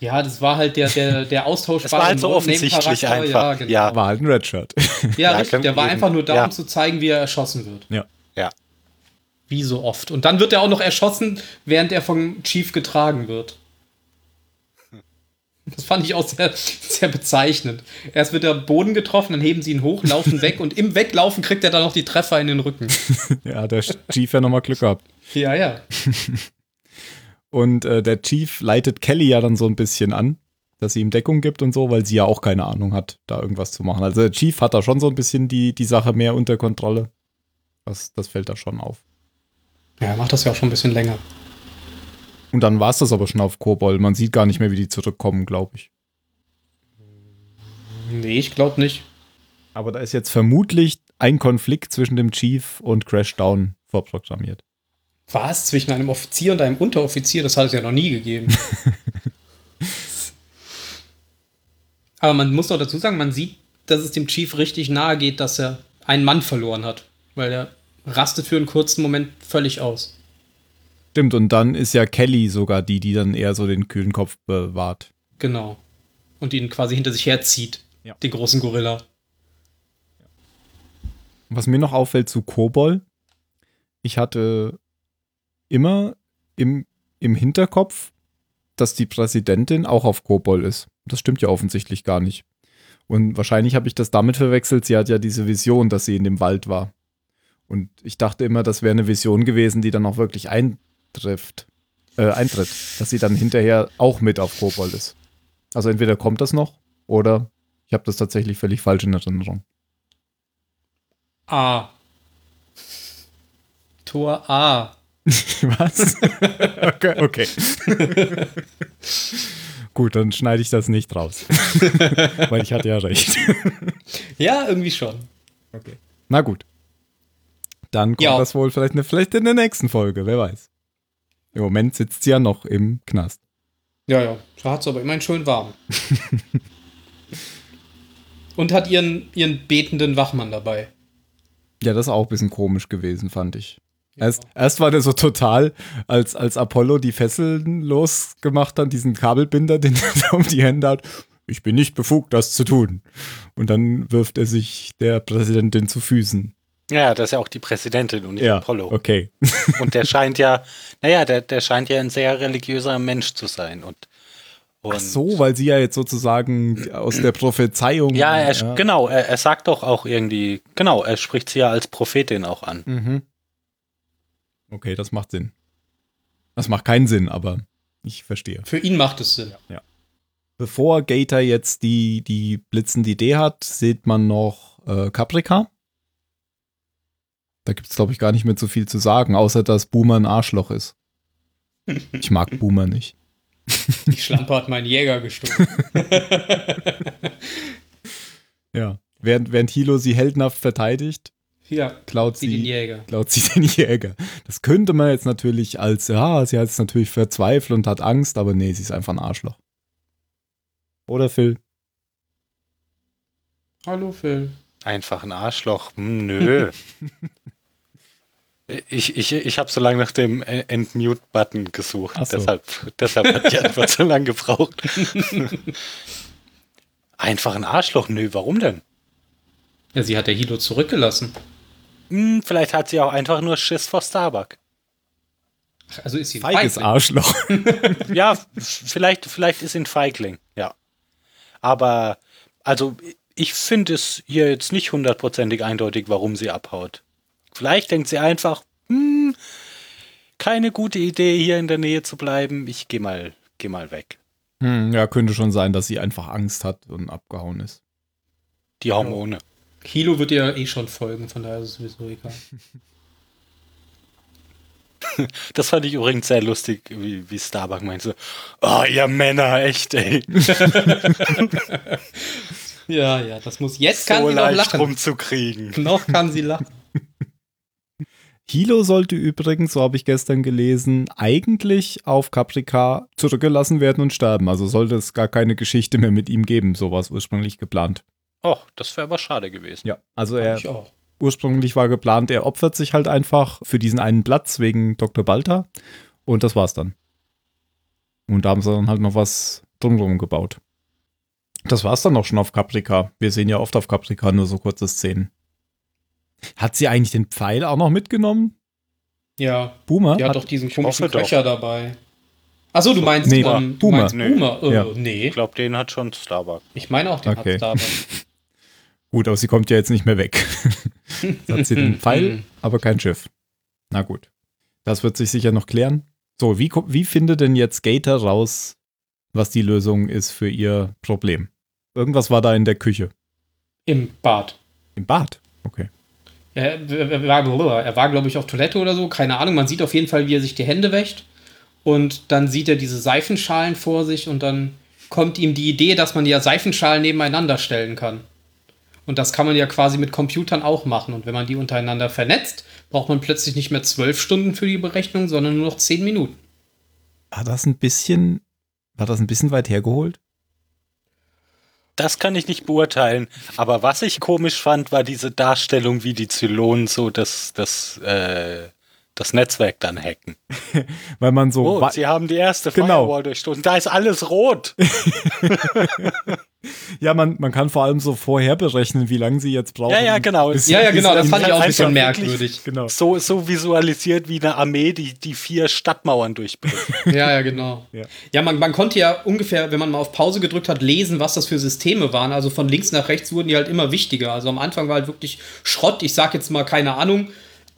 B: Ja, das war halt der, der, der austauschbare
A: Es war halt so offensichtlich einfach.
B: Ja, genau.
A: Ja.
C: War halt ein Redshirt.
B: Ja,
A: Ja,
B: richtig. Der war
A: eben.
B: einfach nur da,
A: Ja.
B: um zu zeigen, wie er erschossen wird.
C: ja.
A: Ja.
B: Wie so oft. Und dann wird er auch noch erschossen, während er vom Chief getragen wird. Das fand ich auch sehr, sehr bezeichnend. Erst wird er am Boden getroffen, dann heben sie ihn hoch, laufen weg und im Weglaufen kriegt er dann noch die Treffer in den Rücken.
C: ja, der Chief ja nochmal Glück gehabt.
B: Ja, ja.
C: Und äh, der Chief leitet Kelly ja dann so ein bisschen an, dass sie ihm Deckung gibt und so, weil sie ja auch keine Ahnung hat, da irgendwas zu machen. Also der Chief hat da schon so ein bisschen die, die Sache mehr unter Kontrolle. Das, das fällt da schon auf.
B: Ja, er macht das ja auch schon ein bisschen länger.
C: Und dann war es das aber schon auf Kobol. Man sieht gar nicht mehr, wie die zurückkommen, glaube ich.
B: Nee, ich glaube nicht.
C: Aber da ist jetzt vermutlich ein Konflikt zwischen dem Chief und Crashdown vorprogrammiert.
B: Was? Zwischen einem Offizier und einem Unteroffizier? Das hat es ja noch nie gegeben. Aber man muss doch dazu sagen, man sieht, dass es dem Chief richtig nahe geht, dass er einen Mann verloren hat. Weil er rastet für einen kurzen Moment völlig aus.
C: Stimmt, und dann ist ja Kelly sogar die, die dann eher so den kühlen Kopf bewahrt.
B: Genau. Und ihn quasi hinter sich herzieht.
C: Ja.
B: Den großen Gorilla.
C: Was mir noch auffällt zu Kobol, ich hatte immer im, im Hinterkopf, dass die Präsidentin auch auf Kobol ist. Das stimmt ja offensichtlich gar nicht. Und wahrscheinlich habe ich das damit verwechselt, sie hat ja diese Vision, dass sie in dem Wald war. Und ich dachte immer, das wäre eine Vision gewesen, die dann auch wirklich eintrifft, äh, eintritt, dass sie dann hinterher auch mit auf Kobol ist. Also entweder kommt das noch oder ich habe das tatsächlich völlig falsch in Erinnerung.
B: A. Tor A.
C: Was? okay. okay. Gut, dann schneide ich das nicht raus. Weil ich hatte ja recht.
B: Ja, irgendwie schon.
C: Okay. Na gut. Dann kommt
B: Ja.
C: das wohl vielleicht, ne, vielleicht in der nächsten Folge, wer weiß. Im Moment sitzt sie ja noch im Knast.
B: Ja, ja. Da hat es aber immerhin schön warm. Und hat ihren, ihren betenden Wachmann dabei.
C: Ja, das ist auch ein bisschen komisch gewesen, fand ich. Erst, erst war der so total, als, als Apollo die Fesseln losgemacht hat, diesen Kabelbinder, den er um die Hände hat. Ich bin nicht befugt, das zu tun. Und dann wirft er sich der Präsidentin zu Füßen.
A: Ja, das ist ja auch die Präsidentin und nicht
C: Ja,
A: Apollo.
C: okay.
A: Und der scheint ja, naja, der, der scheint ja ein sehr religiöser Mensch zu sein. Und, und
C: Ach so, weil sie ja jetzt sozusagen aus der Prophezeiung.
A: Ja, er, genau, er, er sagt doch auch irgendwie, genau, er spricht sie ja als Prophetin auch an.
C: Mhm. Okay, das macht Sinn. Das macht keinen Sinn, aber ich verstehe.
B: Für ihn macht es Sinn.
C: Bevor Gator jetzt die, die blitzende Idee hat, sieht man noch äh, Caprica. Da gibt es, glaube ich, gar nicht mehr so viel zu sagen, außer dass Boomer ein Arschloch ist. Ich mag Boomer nicht.
B: Die Schlampe hat meinen Jäger gestohlen.
C: Ja. Während, während Hilo sie heldenhaft verteidigt,
B: ja,
C: klaut
B: sie den Jäger.
C: klaut sie den Jäger. Das könnte man jetzt natürlich als, ja, sie hat jetzt natürlich verzweifelt und hat Angst, aber nee, sie ist einfach ein Arschloch. Oder Phil?
B: Hallo Phil.
A: Einfach ein Arschloch. Hm, nö. ich ich, ich habe so lange nach dem Entmute-Button gesucht.
C: So.
A: Deshalb, deshalb hat die Antwort so lange gebraucht. Einfach ein Arschloch. Nö, warum denn?
B: Ja, sie hat der Hilo zurückgelassen.
A: Hm, vielleicht hat sie auch einfach nur Schiss vor Starbuck.
B: Also ist sie ein
C: Feiges
B: Feigling.
C: Arschloch.
A: Ja, vielleicht, vielleicht ist sie ein Feigling, ja. Aber, also, ich finde es hier jetzt nicht hundertprozentig eindeutig, warum sie abhaut. Vielleicht denkt sie einfach, hm, keine gute Idee, hier in der Nähe zu bleiben. Ich gehe mal, geh mal weg.
C: Hm, ja, könnte schon sein, dass sie einfach Angst hat und abgehauen ist.
A: Die Hormone.
B: Kilo wird ihr eh schon folgen, von daher ist es sowieso egal.
A: Das fand ich übrigens sehr lustig, wie, wie Starbuck meinte. Oh, ihr Männer, echt, ey.
B: ja, ja, das muss. Jetzt kann
A: so
B: sie noch
A: leicht
B: lachen.
A: rumzukriegen.
B: Noch kann sie lachen.
C: Hilo sollte übrigens, so habe ich gestern gelesen, eigentlich auf Caprica zurückgelassen werden und sterben. Also sollte es gar keine Geschichte mehr mit ihm geben. So war es ursprünglich geplant.
A: Och, das wäre aber schade gewesen.
C: Ja, also er
B: Ich auch.
C: ursprünglich war geplant, er opfert sich halt einfach für diesen einen Platz wegen Dr. Balta. Und das war's dann. Und da haben sie dann halt noch was drumherum gebaut. Das war's dann auch schon auf Caprica. Wir sehen ja oft auf Caprica nur so kurze Szenen. Hat sie eigentlich den Pfeil auch noch mitgenommen?
B: Ja,
C: Boomer?
B: die hat
C: Hat-
B: doch diesen komischen
A: hoffe doch.
B: Köcher dabei. Achso, du meinst,
C: Nee,
B: ähm, du
C: Boomer.
B: meinst
A: Nee.
B: Boomer. Äh,
C: Ja.
B: Nee,
A: Ich glaube, den hat schon Starbuck.
B: ich meine auch, den
C: Okay.
B: hat's dabei.
C: Gut, aber sie kommt ja jetzt nicht mehr weg. Jetzt hat sie den Pfeil, aber kein Schiff. Na gut. Das wird sich sicher noch klären. So, wie, wie findet denn jetzt Gator raus, was die Lösung ist für ihr Problem? Irgendwas war da in der Küche.
B: Im Bad.
C: Im Bad. Okay.
B: Er, er war, er war glaube ich, auf Toilette oder so, keine Ahnung. Man sieht auf jeden Fall, wie er sich die Hände wäscht. Und dann sieht er diese Seifenschalen vor sich und dann kommt ihm die Idee, dass man ja Seifenschalen nebeneinander stellen kann. Und das kann man ja quasi mit Computern auch machen. Und wenn man die untereinander vernetzt, braucht man plötzlich nicht mehr zwölf Stunden für die Berechnung, sondern nur noch zehn Minuten.
C: War das ein bisschen, war das ein bisschen weit hergeholt?
A: Das kann ich nicht beurteilen. Aber was ich komisch fand, war diese Darstellung, wie die Zylonen so das, das, äh, das Netzwerk dann hacken.
C: Weil man so.
A: Oh, sie haben die erste
C: Genau.
A: Firewall durchstoßen. Da ist alles rot.
C: ja, man, man kann vor allem so vorher berechnen, wie lange sie jetzt brauchen.
A: Ja, ja, genau.
C: bis-
B: Ja, ja, genau, das fand ich auch ein bisschen
A: Einfach wirklich-
B: merkwürdig.
C: Genau.
A: So, so visualisiert wie eine Armee, die die vier Stadtmauern durchbricht.
B: Ja, ja, genau.
C: Ja.
B: Ja, man, man konnte ja ungefähr, wenn man mal auf Pause gedrückt hat, lesen, was das für Systeme waren. Also von links nach rechts wurden die halt immer wichtiger. Also am Anfang war halt wirklich Schrott. Ich sag jetzt mal, keine Ahnung,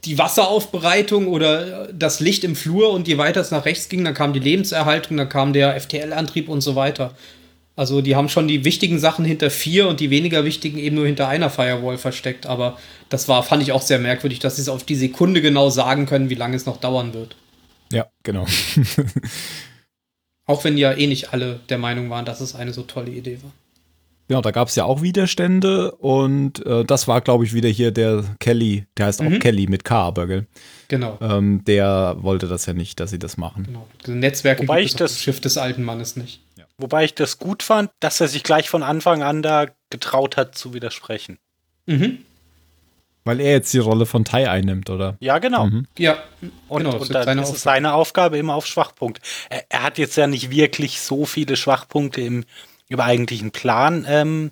B: die Wasseraufbereitung oder das Licht im Flur und je weiter es nach rechts ging, dann kam die Lebenserhaltung, dann kam der FTL-Antrieb und so weiter. Also die haben schon die wichtigen Sachen hinter vier und die weniger wichtigen eben nur hinter einer Firewall versteckt. Aber das war, fand ich auch sehr merkwürdig, dass sie es auf die Sekunde genau sagen können, wie lange es noch dauern wird.
C: Ja, genau.
B: Auch wenn ja eh nicht alle der Meinung waren, dass es eine so tolle Idee war.
C: Genau, da gab es ja auch Widerstände und äh, das war, glaube ich, wieder hier der Kelly, der heißt auch
B: Mhm.
C: Kelly mit K, aber gell?
B: Genau.
C: Ähm, der wollte das ja nicht, dass sie das machen.
B: genau. Diese Netzwerke
A: Wobei ich das-
B: Schiff des alten Mannes nicht.
A: Wobei ich das gut fand, dass er sich gleich von Anfang an da getraut hat zu widersprechen.
B: Mhm.
C: Weil er jetzt die Rolle von Tai einnimmt, oder?
A: Ja, genau.
C: Mhm.
B: Ja,
A: Und,
B: genau. das
A: und
B: ist
A: dann
B: seine
A: ist es
B: Aufgabe.
A: seine Aufgabe immer auf Schwachpunkt. Er, er hat jetzt ja nicht wirklich so viele Schwachpunkte im, im eigentlichen Plan ähm,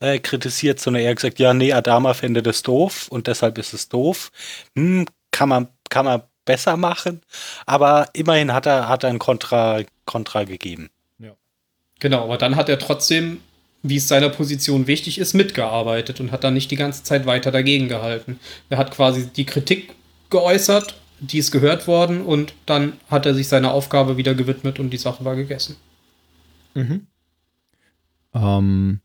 A: äh, kritisiert, sondern er hat gesagt, ja, nee, Adama fände das doof und deshalb ist es doof. Hm, kann man, kann man besser machen, aber immerhin hat er, hat er ein Kontra, Kontra gegeben.
B: Genau, aber dann hat er trotzdem, wie es seiner Position wichtig ist, mitgearbeitet und hat dann nicht die ganze Zeit weiter dagegen gehalten. Er hat quasi die Kritik geäußert, die ist gehört worden und dann hat er sich seiner Aufgabe wieder gewidmet und die Sache war gegessen.
C: Ähm,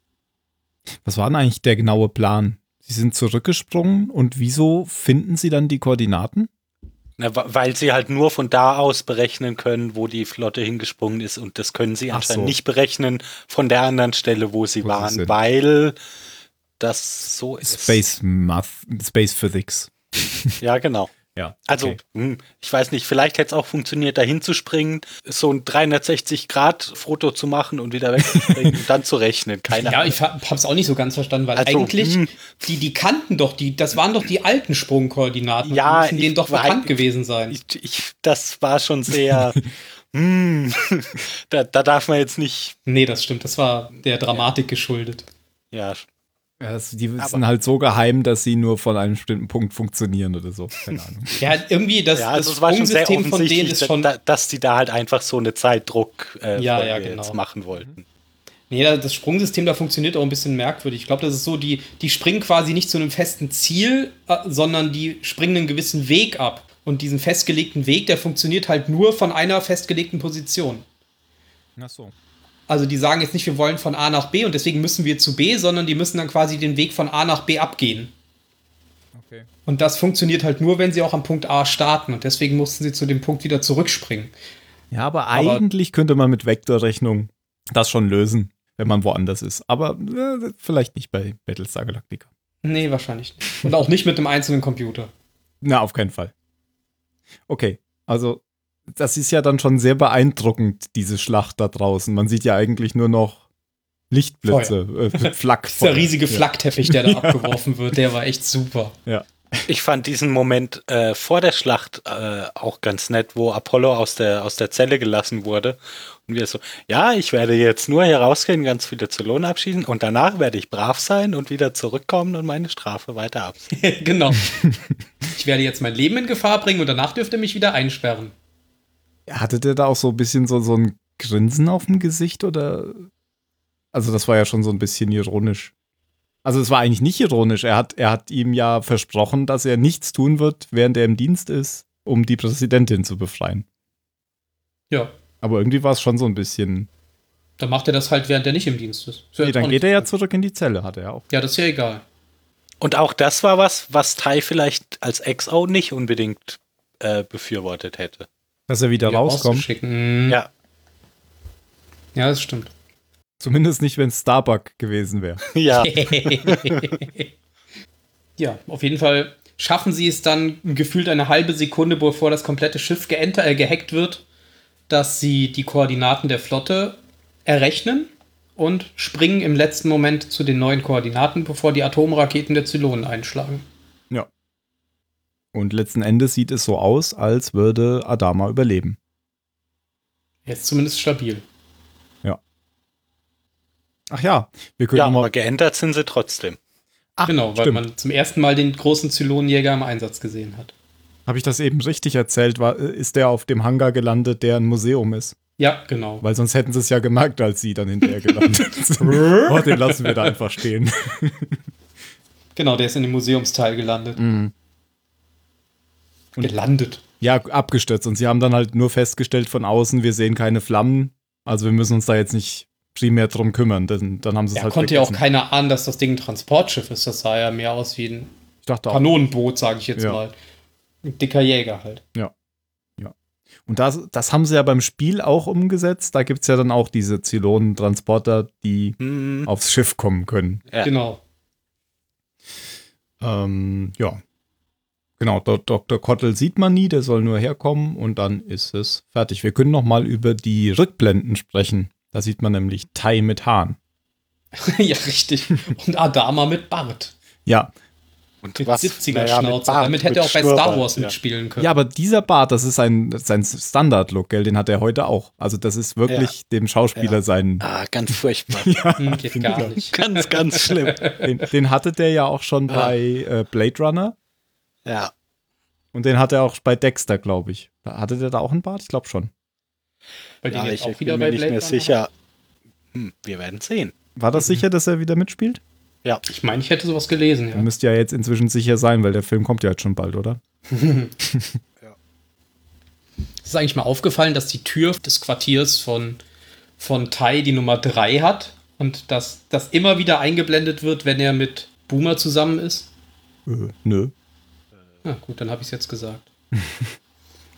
C: was war denn eigentlich der genaue Plan? Sie sind zurückgesprungen und wieso finden sie dann die Koordinaten?
A: Na, weil sie halt nur von da aus berechnen können, wo die Flotte hingesprungen ist und das können sie
C: Ach
A: anscheinend
C: so.
A: nicht berechnen von der anderen Stelle, wo sie
C: Wo sie
A: waren,
C: sind.
A: weil das so ist.
C: Space Math, Space Physics.
A: Ja, genau.
C: Ja.
A: Also,
C: okay.
A: hm, ich weiß nicht, vielleicht hätte es auch funktioniert, da hinzuspringen, so ein 360-Grad-Foto zu machen und wieder wegzuspringen und dann zu rechnen. Keine
B: Ja,
A: Ahnung.
B: ich ha- hab's auch nicht so ganz verstanden, weil
A: Also,
B: eigentlich,
A: hm.
B: die, die kannten doch die, das waren doch die alten Sprungkoordinaten.
A: Ja,
B: die müssen denen doch
A: wei-
B: bekannt gewesen sein.
A: Ich, ich, das war schon sehr. hm, da, da darf man jetzt nicht.
B: nee, das stimmt, das war der Dramatik geschuldet.
A: Ja,
C: Ja, das, die
A: Aber-
C: sind halt so geheim, dass sie nur von einem bestimmten Punkt funktionieren oder so. Keine Ahnung.
B: Ja, irgendwie das,
A: ja also
B: das
A: es war schon sehr
B: Sprungsystem von denen ist schon.
A: da, dass die da halt einfach so eine Zeitdruck äh,
B: Ja, ja, genau.
A: jetzt machen wollten.
B: Nee, da- das Sprungsystem da funktioniert auch ein bisschen merkwürdig. Ich glaube, das ist so, die, die springen quasi nicht zu einem festen Ziel, äh, sondern die springen einen gewissen Weg ab. Und diesen festgelegten Weg, der funktioniert halt nur von einer festgelegten Position.
C: Ach so.
B: Also die sagen jetzt nicht, wir wollen von A nach B und deswegen müssen wir zu B, sondern die müssen dann quasi den Weg von A nach B abgehen.
C: Okay.
B: Und das funktioniert halt nur, wenn sie auch am Punkt A starten. Und deswegen mussten sie zu dem Punkt wieder zurückspringen.
C: Ja, aber, aber eigentlich könnte man mit Vektorrechnung das schon lösen, wenn man woanders ist. Aber äh, vielleicht nicht bei Battlestar Galactica.
B: Nee, wahrscheinlich nicht. Und auch nicht mit einem einzelnen Computer.
C: Na, auf keinen Fall. Okay, also das ist ja dann schon sehr beeindruckend, diese Schlacht da draußen. Man sieht ja eigentlich nur noch Lichtblitze, äh, Flak.
B: Dieser riesige Flackteppich, der da abgeworfen wird, der war echt super.
C: Ja.
A: Ich fand diesen Moment äh, vor der Schlacht äh, auch ganz nett, wo Apollo aus der, aus der Zelle gelassen wurde. Und wir so, ja, ich werde jetzt nur hier rausgehen, ganz viele zu Lohn abschießen und danach werde ich brav sein und wieder zurückkommen und meine Strafe weiter abziehen.
B: genau. ich werde jetzt mein Leben in Gefahr bringen und danach dürfte mich wieder einsperren.
C: Hatte der da auch so ein bisschen so, so ein Grinsen auf dem Gesicht oder? Also, das war ja schon so ein bisschen ironisch. Also es war eigentlich nicht ironisch. Er hat, er hat ihm ja versprochen, dass er nichts tun wird, während er im Dienst ist, um die Präsidentin zu befreien.
B: Ja.
C: Aber irgendwie war es schon so ein bisschen.
B: Dann macht er das halt, während er nicht im Dienst ist.
C: nee, dann geht er ja zurück in die Zelle, hat er auch.
B: Ja, das ist ja egal.
A: Und auch das war was, was Tai vielleicht als XO nicht unbedingt äh, befürwortet hätte.
C: Dass er wieder, rauskommt.
A: Ja.
B: Ja, das stimmt.
C: Zumindest nicht, wenn es Starbuck gewesen wäre.
A: Ja.
B: ja, auf jeden Fall schaffen sie es dann gefühlt eine halbe Sekunde, bevor das komplette Schiff geenter, äh, gehackt wird, dass sie die Koordinaten der Flotte errechnen und springen im letzten Moment zu den neuen Koordinaten, bevor die Atomraketen der Zylonen einschlagen.
C: Ja. Und letzten Endes sieht es so aus, als würde Adama überleben.
B: Er ist zumindest stabil.
C: Ach ja,
A: wir können ja, aber geändert sind sie trotzdem.
B: Ach, genau, weil stimmt. man zum ersten Mal den großen Zylonenjäger im Einsatz gesehen hat.
C: Habe ich das eben richtig erzählt? War, ist der auf dem Hangar gelandet, der ein Museum ist?
B: Ja, genau.
C: Weil sonst hätten sie es ja gemerkt, als sie dann hinterher gelandet sind. oh, den lassen wir da einfach stehen.
B: genau, der ist in dem Museumsteil gelandet.
C: Mhm.
B: Und gelandet.
C: Ja, abgestürzt. Und sie haben dann halt nur festgestellt von außen, wir sehen keine Flammen. Also wir müssen uns da jetzt nicht primär drum kümmern, denn dann haben sie es
B: ja,
C: halt
B: konnte ja auch keiner ahnen, dass das Ding ein Transportschiff ist. Das sah ja mehr aus wie ein Kanonenboot, sage ich jetzt ja. mal. Ein dicker Jäger halt.
C: Ja. Ja. Und das, das haben sie ja beim Spiel auch umgesetzt. Da gibt es ja dann auch diese Zylonen-Transporter, die mhm. aufs Schiff kommen können.
B: Ja. Genau.
C: Ähm, ja. Genau, Dr. Kottel sieht man nie, der soll nur herkommen und dann ist es fertig. Wir können noch mal über die Rückblenden sprechen. Da sieht man nämlich Tai mit Hahn.
B: ja, richtig. Und Adama mit Bart.
C: Ja.
B: Und mit 70er-Schnauze. Naja, Damit hätte er auch bei Star Wars ja. mitspielen können.
C: Ja, aber dieser Bart, das ist ein, sein Standard-Look, gell? Den hat er heute auch. Also, das ist wirklich ja. dem Schauspieler ja. sein.
A: Ah, ganz furchtbar.
B: ja, hm, Geht gar nicht.
A: ganz, ganz schlimm.
C: Den, den, hatte der ja auch schon bei äh, Blade Runner.
A: Ja.
C: Und den hat er auch bei Dexter, glaube ich. Hatte der da auch einen Bart? Ich glaube schon.
A: Weil ja, ich auch wieder bin mir nicht mehr sicher. Hm, wir werden sehen.
C: War das mhm. sicher, dass er wieder mitspielt?
B: Ja. Ich meine, ich hätte sowas gelesen.
C: Ja. Müsste ja jetzt inzwischen sicher sein, weil der Film kommt ja jetzt schon bald, oder?
B: ja. Ist eigentlich mal aufgefallen, dass die Tür des Quartiers von, von Tai die Nummer 3 hat und dass das immer wieder eingeblendet wird, wenn er mit Boomer zusammen ist?
C: Äh, nö.
B: Na gut, dann habe ich es jetzt gesagt.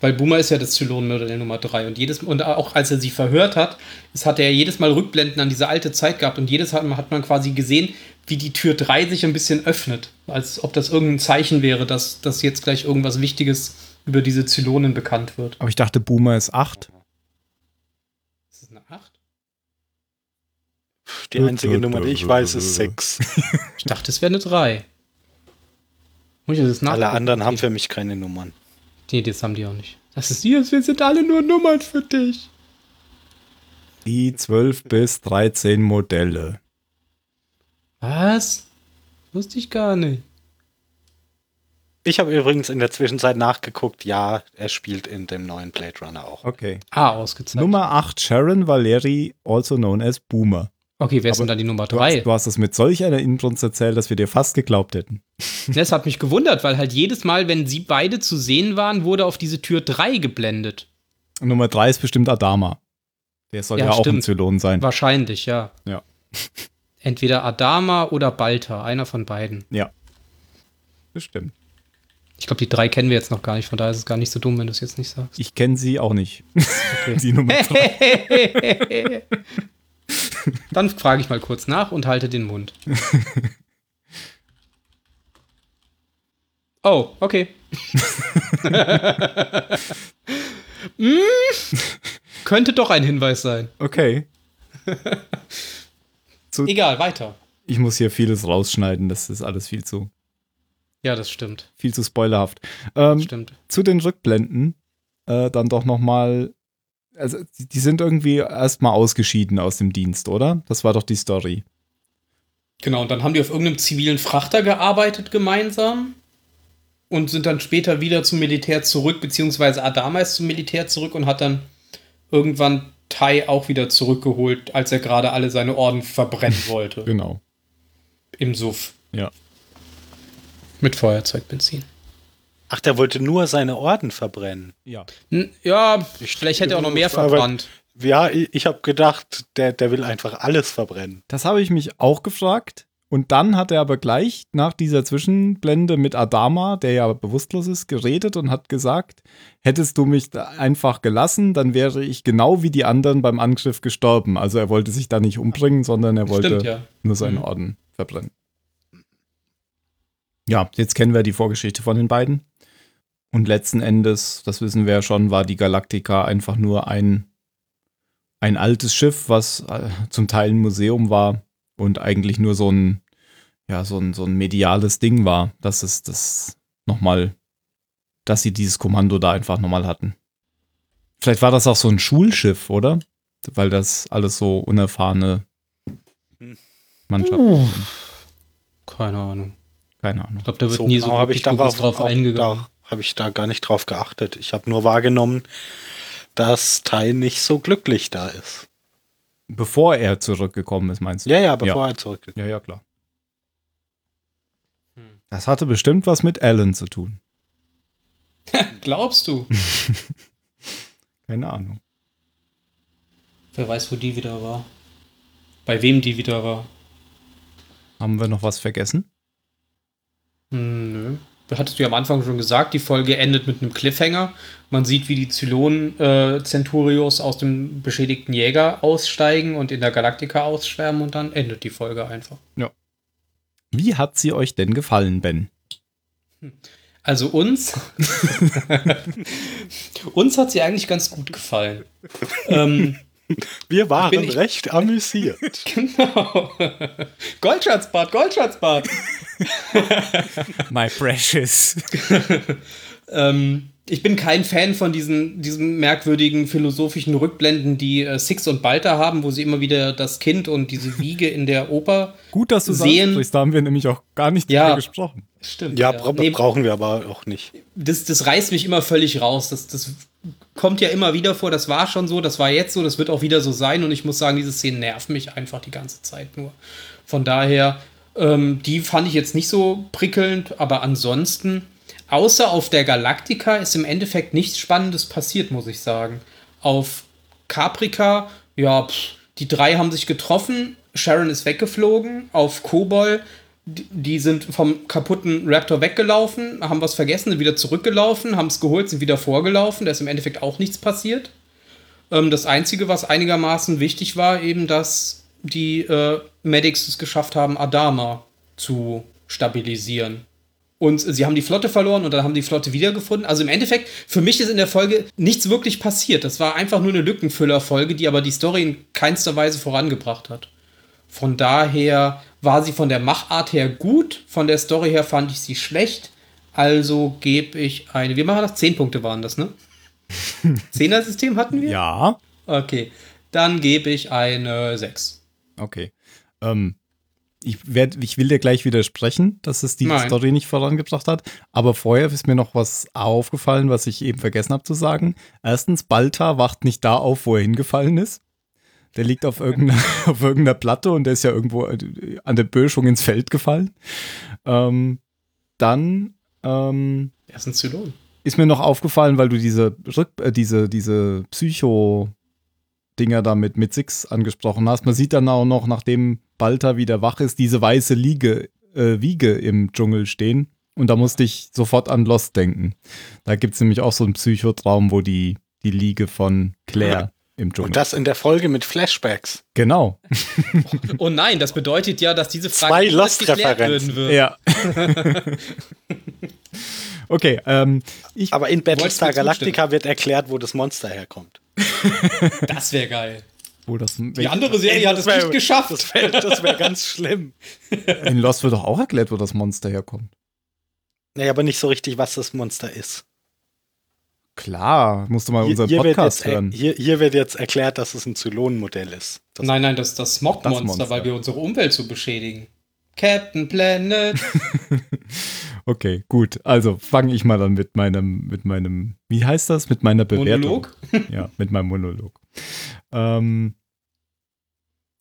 B: Weil Boomer ist ja das Zylonenmörder der Nummer 3. Und, jedes, und auch als er sie verhört hat, es hat er jedes Mal Rückblenden an diese alte Zeit gehabt. Und jedes Mal hat man quasi gesehen, wie die Tür 3 sich ein bisschen öffnet. Als ob das irgendein Zeichen wäre, dass, dass jetzt gleich irgendwas Wichtiges über diese Zylonen bekannt wird.
C: Aber ich dachte, Boomer ist 8.
B: Ist es eine 8?
A: Die einzige Nummer, die ich weiß, ist 6.
B: ich dachte, es wäre eine 3.
A: Alle anderen haben für mich keine Nummern.
B: Nee, das haben die auch nicht. Das ist hier, wir sind alle nur Nummern für dich.
C: Die 12 bis 13 Modelle.
B: Was? Wusste ich gar nicht.
A: Ich habe übrigens in der Zwischenzeit nachgeguckt, ja, er spielt in dem neuen Blade Runner auch.
C: Okay.
B: Ah, ausgezeichnet.
C: Nummer 8, Sharon Valeri, also known as Boomer.
B: Okay, wer ist denn dann die Nummer
C: Du
B: drei?
C: hast, du hast es mit solch einer Inbrunst erzählt, dass wir dir fast geglaubt hätten.
B: Das hat mich gewundert, weil halt jedes Mal, wenn sie beide zu sehen waren, wurde auf diese Tür 3 geblendet.
C: Und Nummer drei ist bestimmt Adama. Der soll ja,
B: Ja,
C: auch ein. Zylon sein.
B: Wahrscheinlich, ja.
C: Ja.
B: Entweder Adama oder Balta, einer von beiden.
C: Ja. Bestimmt.
B: Ich glaube, die drei kennen wir jetzt noch gar nicht, von daher ist es gar nicht so dumm, wenn du es jetzt nicht sagst.
C: Ich kenne sie auch nicht. die Nummer drei.
B: Dann frage ich mal kurz nach und halte den Mund. Oh, okay. mm, könnte doch ein Hinweis sein.
C: Okay.
B: Egal, weiter.
C: Ich muss hier vieles rausschneiden. Das ist alles viel zu,
B: Ja, das stimmt.
C: viel zu spoilerhaft. Ähm,
B: Stimmt.
C: zu den Rückblenden äh, dann doch noch mal. Also, die sind irgendwie erstmal ausgeschieden aus dem Dienst, oder? Das war doch die Story.
B: Genau, und dann haben die auf irgendeinem zivilen Frachter gearbeitet gemeinsam und sind dann später wieder zum Militär zurück, beziehungsweise Adama ist zum Militär zurück und hat dann irgendwann Tai auch wieder zurückgeholt, als er gerade alle seine Orden verbrennen wollte.
C: Genau.
B: Im Suff.
C: Ja.
B: Mit Feuerzeugbenzin.
A: Ach, der wollte nur seine Orden verbrennen.
C: Ja.
B: N- Ja, vielleicht hätte er auch noch mehr
A: Aber-
B: verbrannt.
A: Ja, ich, ich habe gedacht, der, der will einfach alles verbrennen.
C: Das habe ich mich auch gefragt. Und dann hat er aber gleich nach dieser Zwischenblende mit Adama, der ja bewusstlos ist, geredet und hat gesagt, hättest du mich da einfach gelassen, dann wäre ich genau wie die anderen beim Angriff gestorben. Also er wollte sich da nicht umbringen, sondern er wollte
B: Stimmt, ja.
C: nur seine
B: Mhm.
C: Orden verbrennen. Ja, jetzt kennen wir die Vorgeschichte von den beiden. Und letzten Endes, das wissen wir ja schon, war die Galactica einfach nur ein, ein altes Schiff, was äh, zum Teil ein Museum war und eigentlich nur so ein, ja, so ein, so ein mediales Ding war, dass es das nochmal, dass sie dieses Kommando da einfach nochmal hatten. Vielleicht war das auch so ein Schulschiff, oder? Weil das alles so unerfahrene. Mannschaften sind.
B: Keine Ahnung.
C: Keine Ahnung.
B: Ich glaube, da wird
A: So
B: nie so
A: genau habe ich
B: wirklich
A: darauf,
B: drauf eingegangen.
A: da, habe ich da gar nicht drauf geachtet. Ich habe nur wahrgenommen, dass Tai nicht so glücklich da ist.
C: Bevor er zurückgekommen ist, meinst du?
A: Ja, ja, bevor er zurück.
C: Ja, ja, klar.
B: Hm.
C: Das hatte bestimmt was mit Alan zu tun.
B: Glaubst du?
C: Keine Ahnung.
B: Wer weiß, wo die wieder war. Bei wem die wieder war.
C: Haben wir noch was vergessen?
B: Hm, nö. Hattest du ja am Anfang schon gesagt, die Folge endet mit einem Cliffhanger. Man sieht, wie die Zylon-Centurios aus dem beschädigten Jäger aussteigen und in der Galaktika ausschwärmen und dann endet die Folge einfach.
C: Wie hat sie euch denn gefallen, Ben?
B: Also uns, uns hat sie eigentlich ganz gut gefallen. ähm,
A: Wir waren
B: Bin ich-
A: recht amüsiert.
B: genau. Goldschatzbad, Goldschatzbad.
C: My precious.
B: Ähm, ich bin kein Fan von diesen, diesen merkwürdigen philosophischen Rückblenden, die äh, Six und Balta haben, wo sie immer wieder das Kind und diese Wiege in der Oper.
C: Gut, dass du
B: Sehen-
C: sagst, da haben wir nämlich auch gar nicht
B: Ja.
C: drüber gesprochen.
B: Stimmt.
A: Ja, bra
B: Nee,
A: brauchen wir aber auch nicht.
B: das, das reißt mich immer völlig raus. Das, das kommt ja immer wieder vor. Das war schon so, das war jetzt so, das wird auch wieder so sein. Und ich muss sagen, diese Szenen nerven mich einfach die ganze Zeit nur. Von daher, ähm, die fand ich jetzt nicht so prickelnd, aber ansonsten, außer auf der Galaktika, ist im Endeffekt nichts Spannendes passiert, muss ich sagen. Auf Caprica, ja, pff, die drei haben sich getroffen, Sharon ist weggeflogen, auf Kobol, die, die sind vom kaputten Raptor weggelaufen, haben was vergessen, sind wieder zurückgelaufen, haben es geholt, sind wieder vorgelaufen, da ist im Endeffekt auch nichts passiert. Ähm, das Einzige, was einigermaßen wichtig war, eben, dass die äh, Medics es geschafft haben, Adama zu stabilisieren. Und sie haben die Flotte verloren und dann haben die Flotte wiedergefunden. Also im Endeffekt, für mich ist in der Folge nichts wirklich passiert. Das war einfach nur eine Lückenfüller-Folge, die aber die Story in keinster Weise vorangebracht hat. Von daher war sie von der Machart her gut, von der Story her fand ich sie schlecht. Also gebe ich eine. Wir machen das? Zehn Punkte waren das, ne? Zehner-System hatten wir?
C: Ja.
B: Okay. Dann gebe ich eine 6.
C: Okay. Ähm, ich, werd, ich will dir gleich widersprechen, dass es die
B: Nein.
C: Story nicht vorangebracht hat. Aber vorher ist mir noch was aufgefallen, was ich eben vergessen habe zu sagen. Erstens, Balta wacht nicht da auf, wo er hingefallen ist, Der liegt auf irgendeiner, auf irgendeiner Platte und der ist ja irgendwo äh, an der Böschung ins Feld gefallen. Ähm, dann ähm,
B: Er ist ein Zylon.
C: ist mir noch aufgefallen, weil du diese, Rück äh, diese, diese Psycho-Dinger da mit, mit Six angesprochen hast. Man sieht dann auch noch, nachdem Balta wieder wach ist, diese weiße Liege, äh, Wiege im Dschungel stehen. Und da musste ich sofort an Lost denken. Da gibt es nämlich auch so einen Psychotraum, wo die, die Liege von Claire im Dschungel.
A: Und das in der Folge mit Flashbacks.
C: genau.
B: Oh nein, das bedeutet ja, dass diese Frage
A: Zwei Lost-Referenzen.
B: werden wird.
C: Ja. okay, ähm, ich,
A: Aber in Battlestar Galactica wird erklärt, wo das Monster herkommt.
B: Das wäre geil.
C: Wo das,
B: Die andere Serie hat es
A: wär-
B: nicht geschafft.
A: Das wäre das wär ganz schlimm.
C: in Lost wird doch auch erklärt, wo das Monster herkommt.
A: Naja, aber nicht so richtig, was das Monster ist.
C: Klar, musst du mal
A: Hier,
C: unseren
A: hier,
C: Podcast
A: jetzt,
C: hören.
A: hier, hier wird jetzt erklärt, dass es ein Zylonenmodell ist. Das
B: Nein, nein, das, das Smog-Monster,
C: Das Monster.
B: weil wir unsere Umwelt so beschädigen. Captain Planet.
C: Okay, gut. Also fange ich mal an mit meinem, mit meinem, wie heißt das? Mit meiner Bewertung.
B: Monolog.
C: Ja, mit meinem Monolog. Ähm,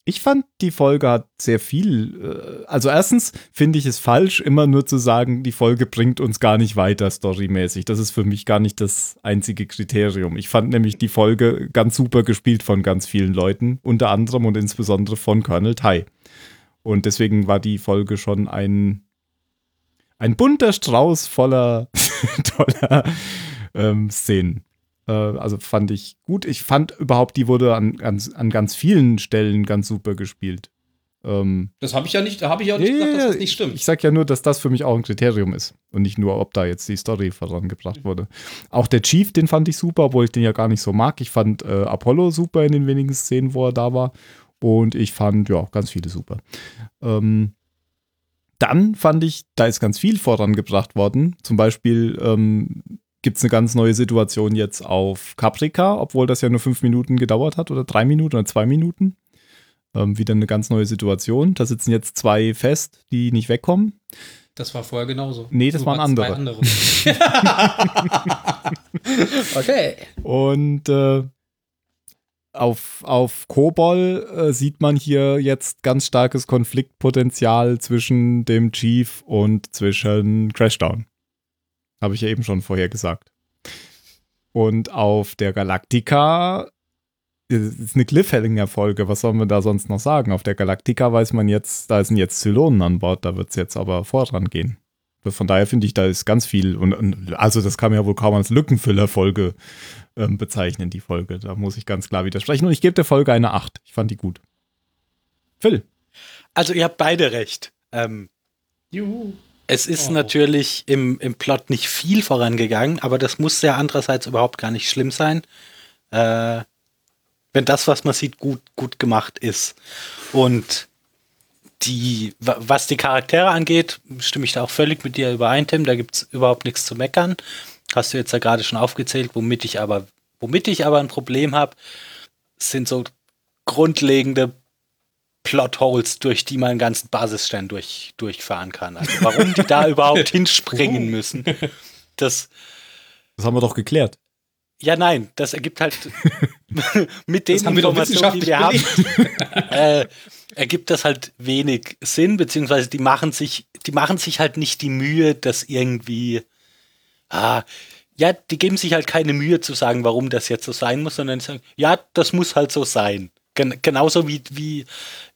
C: ich fand, die Folge hat sehr viel. Äh, also, erstens finde ich es falsch, immer nur zu sagen, die Folge bringt uns gar nicht weiter storymäßig. Das ist für mich gar nicht das einzige Kriterium. Ich fand nämlich die Folge ganz super gespielt von ganz vielen Leuten, unter anderem und insbesondere von Colonel Tai. Und deswegen war die Folge schon ein, ein bunter Strauß voller toller ähm, Szenen. Äh, also fand ich gut. Ich fand überhaupt, die wurde an, ganz- an ganz vielen Stellen ganz super gespielt. Ähm,
B: Das habe ich ja nicht, da habe ich ja nicht
C: ja,
B: gesagt, dass das nicht stimmt.
C: Ich sag ja nur, dass das für mich auch ein Kriterium ist. Und nicht nur, ob da jetzt die Story vorangebracht wurde. Auch der Chief, den fand ich super, obwohl ich den ja gar nicht so mag. Ich fand äh, Apollo super in den wenigen Szenen, wo er da war. Und ich fand, ja, ganz viele super. Ähm, dann fand ich, da ist ganz viel vorangebracht worden. Zum Beispiel ähm, gibt es eine ganz neue Situation jetzt auf Caprica, obwohl das ja nur fünf Minuten gedauert hat oder drei Minuten oder zwei Minuten. Ähm, wieder eine ganz neue Situation. Da sitzen jetzt zwei fest, die nicht wegkommen.
B: Das war vorher genauso.
C: Nee, das
B: Du
C: waren
B: zwei
C: andere.
B: okay.
C: Und äh, auf, auf Kobol äh, sieht man hier jetzt ganz starkes Konfliktpotenzial zwischen dem Chief und zwischen Crashdown. Habe ich ja eben schon vorher gesagt. Und auf der Galactica äh, ist eine Cliffhanger-Folge. Was soll man da sonst noch sagen? Auf der Galactica weiß man jetzt, da sind jetzt Zylonen an Bord, da wird es jetzt aber vorangehen. Von daher finde ich, da ist ganz viel. Und, und also, das kann man ja wohl kaum als Lückenfüller-Folge ähm, bezeichnen, die Folge. Da muss ich ganz klar widersprechen. Und ich gebe der Folge eine 8. Ich fand die gut. Phil.
A: Also ihr habt beide recht. Ähm,
B: Juhu.
A: Es ist
B: Oh.
A: natürlich im, im Plot nicht viel vorangegangen, aber das muss ja andererseits überhaupt gar nicht schlimm sein. Äh, wenn das, was man sieht, gut, gut gemacht ist. Und die, wa- was die Charaktere angeht, stimme ich da auch völlig mit dir überein, Tim. Da gibt es überhaupt nichts zu meckern. Hast du jetzt ja gerade schon aufgezählt, womit ich aber, womit ich aber ein Problem habe, sind so grundlegende Plotholes, durch die man einen ganzen Basisstern durch, durchfahren kann. Also warum die da überhaupt hinspringen müssen. Das,
C: Das haben wir doch geklärt.
A: ja, nein, das ergibt halt mit den
B: Das haben wir doch
A: Informationen, die wir haben, äh, ergibt das halt wenig Sinn, beziehungsweise die machen sich, die machen sich halt nicht die Mühe, das irgendwie, ah, ja, die geben sich halt keine Mühe zu sagen, warum das jetzt so sein muss, sondern die sagen, ja, das muss halt so sein. Gen genauso wie, wie,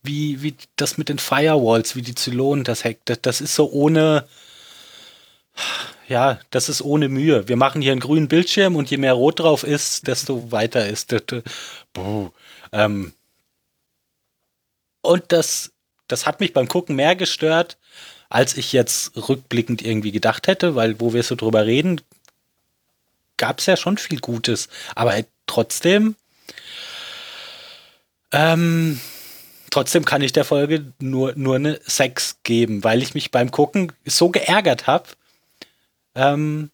A: wie, wie das mit den Firewalls, wie die Zylonen das hackt. Das, das ist so ohne, ja, das ist ohne Mühe. Wir machen hier einen grünen Bildschirm und je mehr rot drauf ist, desto weiter ist das. Buh. Ähm, und das, das hat mich beim Gucken mehr gestört, als ich jetzt rückblickend irgendwie gedacht hätte, weil wo wir so drüber reden, gab es ja schon viel Gutes. Aber trotzdem, ähm, trotzdem kann ich der Folge nur, nur eine 6 geben, weil ich mich beim Gucken so geärgert habe ähm,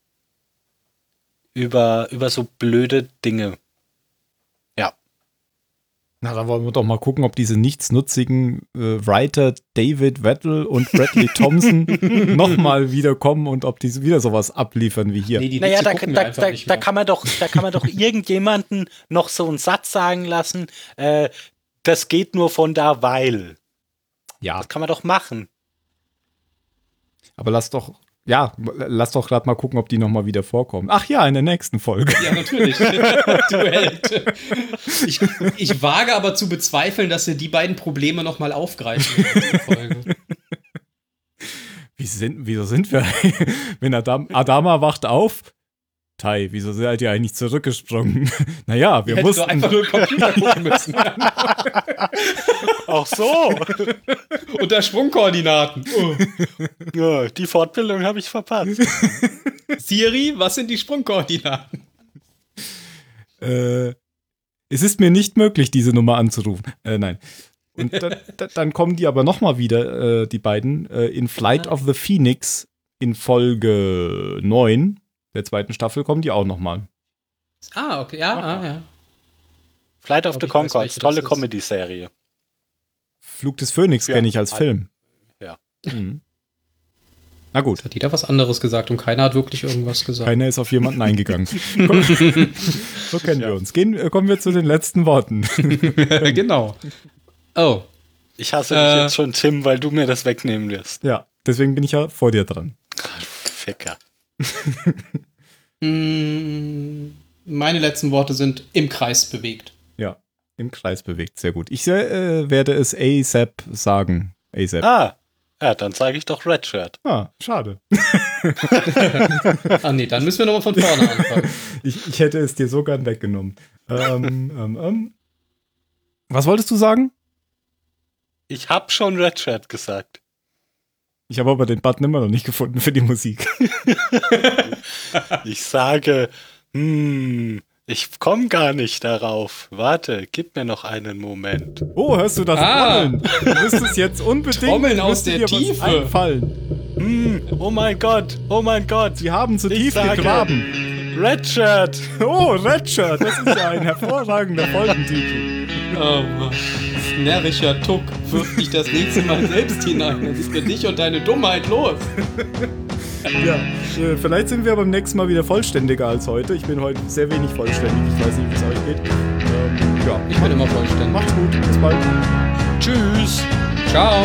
A: über, über so blöde Dinge.
C: Na, dann wollen wir doch mal gucken, ob diese nichtsnutzigen äh, Writer David Vettel und Bradley Thompson nochmal wiederkommen und ob die wieder sowas abliefern wie hier.
B: Nee, die
A: Naja, da, da, da, da kann man doch, da kann man doch irgendjemanden noch so einen Satz sagen lassen. Äh, das geht nur von da, weil.
C: Ja,
A: Das kann man doch machen.
C: aber lass doch, ja, lass doch gerade mal gucken, ob die nochmal wieder vorkommen. Ach ja, in der nächsten Folge.
B: Ja, natürlich. Ich, ich wage aber zu bezweifeln, dass sie die beiden Probleme nochmal aufgreifen.
C: Wie sind, wieso sind wir? Wenn Adam, Adama wacht auf. Tai, wieso seid ihr eigentlich zurückgesprungen? naja, wir
B: doch
C: mussten.
B: einfach nur den Computer gucken müssen.
A: Auch so.
B: Unter Sprungkoordinaten. Oh.
A: ja, die Fortbildung habe ich verpasst.
B: Siri, was sind die Sprungkoordinaten?
C: Äh, es ist mir nicht möglich, diese Nummer anzurufen. Äh, nein. Und da, da, dann kommen die aber nochmal wieder, äh, die beiden, äh, in Flight of the Phoenix in Folge 9 der zweiten Staffel kommen die auch nochmal.
B: Ah, okay, ja, ah, ja.
A: Flight of the
B: das
A: tolle. Comedy-Serie.
C: Flug des Phönix
A: Ja.
C: kenne ich als Film.
A: Ja.
C: Mhm. Na gut,
B: Hat jeder was anderes gesagt und keiner hat wirklich irgendwas gesagt.
C: keiner ist auf jemanden eingegangen. so kennen wir uns. Gehen, äh, kommen wir zu den letzten Worten.
B: genau. Oh.
A: Ich hasse
B: Äh.
A: dich jetzt schon, Tim, weil du mir das wegnehmen wirst.
C: ja, deswegen bin ich ja vor dir dran.
A: Ficker.
B: Mm, Meine letzten Worte sind im Kreis bewegt.
C: Ja, im Kreis bewegt. Sehr gut. Ich äh, werde es ASAP sagen. ASAP.
A: Ah, ja, dann sage ich doch Red Shirt.
C: Ah, schade.
B: Ah, nee, dann müssen wir nochmal von vorne anfangen.
C: Ich, ich hätte es dir so gern weggenommen. ähm, ähm, ähm. Was wolltest du sagen?
A: Ich habe schon Red Shirt gesagt.
C: Ich habe aber den Button immer noch nicht gefunden für die Musik.
A: Ich sage, hm, ich komme gar nicht darauf. Warte, gib mir noch einen Moment.
C: Oh, hörst du das
B: Ah.
C: Trommeln? Du müsstest jetzt unbedingt
B: Trommeln aus der
C: dir
B: Tiefe.
C: einfallen.
A: Hm, oh mein Gott, oh mein Gott.
C: Sie haben zu
A: Ich
C: tief
A: sage-
C: gegraben.
A: Red Shirt.
C: Oh, Redshirt, das ist ja ein hervorragender Folgentitel.
B: Oh Mann. Närrischer Tuck, wirf dich das nächste Mal selbst hinein. Das ist für dich und deine Dummheit los.
C: Ja, äh, vielleicht sind wir beim nächsten Mal wieder vollständiger als heute. Ich bin heute sehr wenig vollständig. Ich weiß nicht, wie es euch geht. Ähm, ja,
B: Ich bin immer vollständig.
C: macht's gut. Bis bald.
A: Tschüss.
B: Ciao.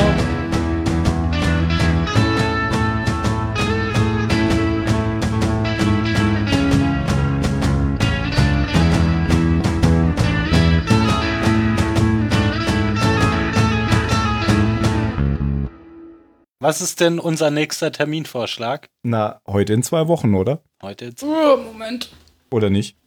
A: Was ist denn unser nächster Terminvorschlag?
C: Na, heute in zwei Wochen, oder?
A: Heute jetzt.
B: Oh, Moment.
C: Oder nicht?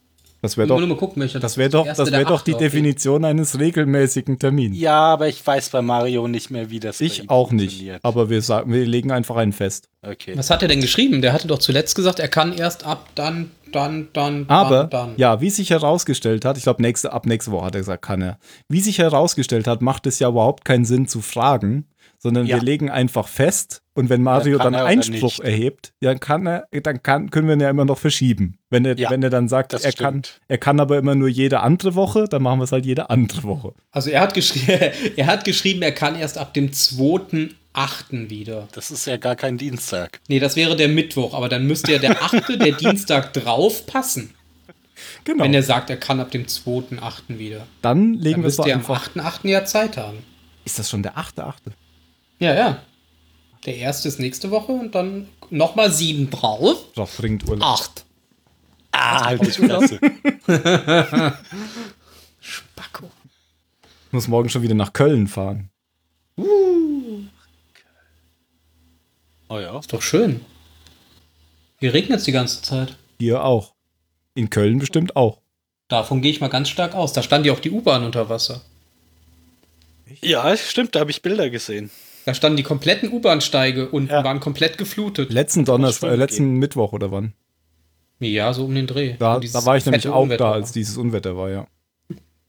C: Das wäre doch,
B: nur mal gucken, welcher
C: das wär doch, das wär doch die
B: okay.
C: Definition eines regelmäßigen Termins.
A: Ja, aber ich weiß bei Mario nicht mehr, wie das bei ihm
C: ich auch nicht. Aber wir sagen, wir legen einfach einen fest.
A: Okay.
B: Was hat er denn geschrieben? Der hatte doch zuletzt gesagt, er kann erst ab dann, dann, dann,
C: Aber
B: dann, dann.
C: ja, wie sich herausgestellt hat, ich glaube, nächste, ab nächste Woche hat er gesagt, kann er. Wie sich herausgestellt hat, macht es ja überhaupt keinen Sinn zu fragen, sondern
A: Ja.
C: wir legen einfach fest und wenn Mario
A: kann
C: dann
A: oder
C: Einspruch erhebt, dann kann er, dann kann, können wir ihn ja immer noch verschieben. Wenn er,
A: Ja,
C: wenn er dann sagt, er kann,
A: stimmt.
C: er kann aber immer nur jede andere Woche, dann machen wir es halt jede andere Woche.
B: Also er hat, geschri er hat geschrieben, er kann erst ab dem 2.8. wieder.
A: Das ist ja gar kein Dienstag.
B: Nee, das wäre der Mittwoch, aber dann müsste ja der 8., der Dienstag drauf passen.
C: Genau.
B: Wenn er sagt, er kann ab dem 2.8. wieder.
C: dann legen
B: Dann
C: wir es
B: müsste
C: doch
B: er am
C: einfach.
B: 8.8. ja Zeit haben.
C: Ist das schon der achte, achte?
B: Ja, ja. Der erste ist nächste Woche und dann nochmal sieben drauf.
C: Doch, bringt Urlaub.
B: Acht.
A: Ah, halt die Fresse.
B: Spacko.
C: Ich muss morgen schon wieder nach Köln fahren.
A: Oh ja.
B: Ist doch schön. Hier regnet es die ganze Zeit.
C: Hier auch. In Köln bestimmt auch.
B: Davon gehe ich mal ganz stark aus. Da stand ja auch die U-Bahn unter Wasser.
A: Ja, stimmt, da habe ich Bilder gesehen.
B: Da standen die kompletten U-Bahn-Steige und
A: Ja.
B: waren komplett geflutet.
C: Letzten Donnerstag, äh, letzten Mittwoch oder wann?
B: Ja, so um den Dreh.
C: Da, da war ich nämlich auch
B: Unwetter
C: da, als dieses Unwetter war, ja.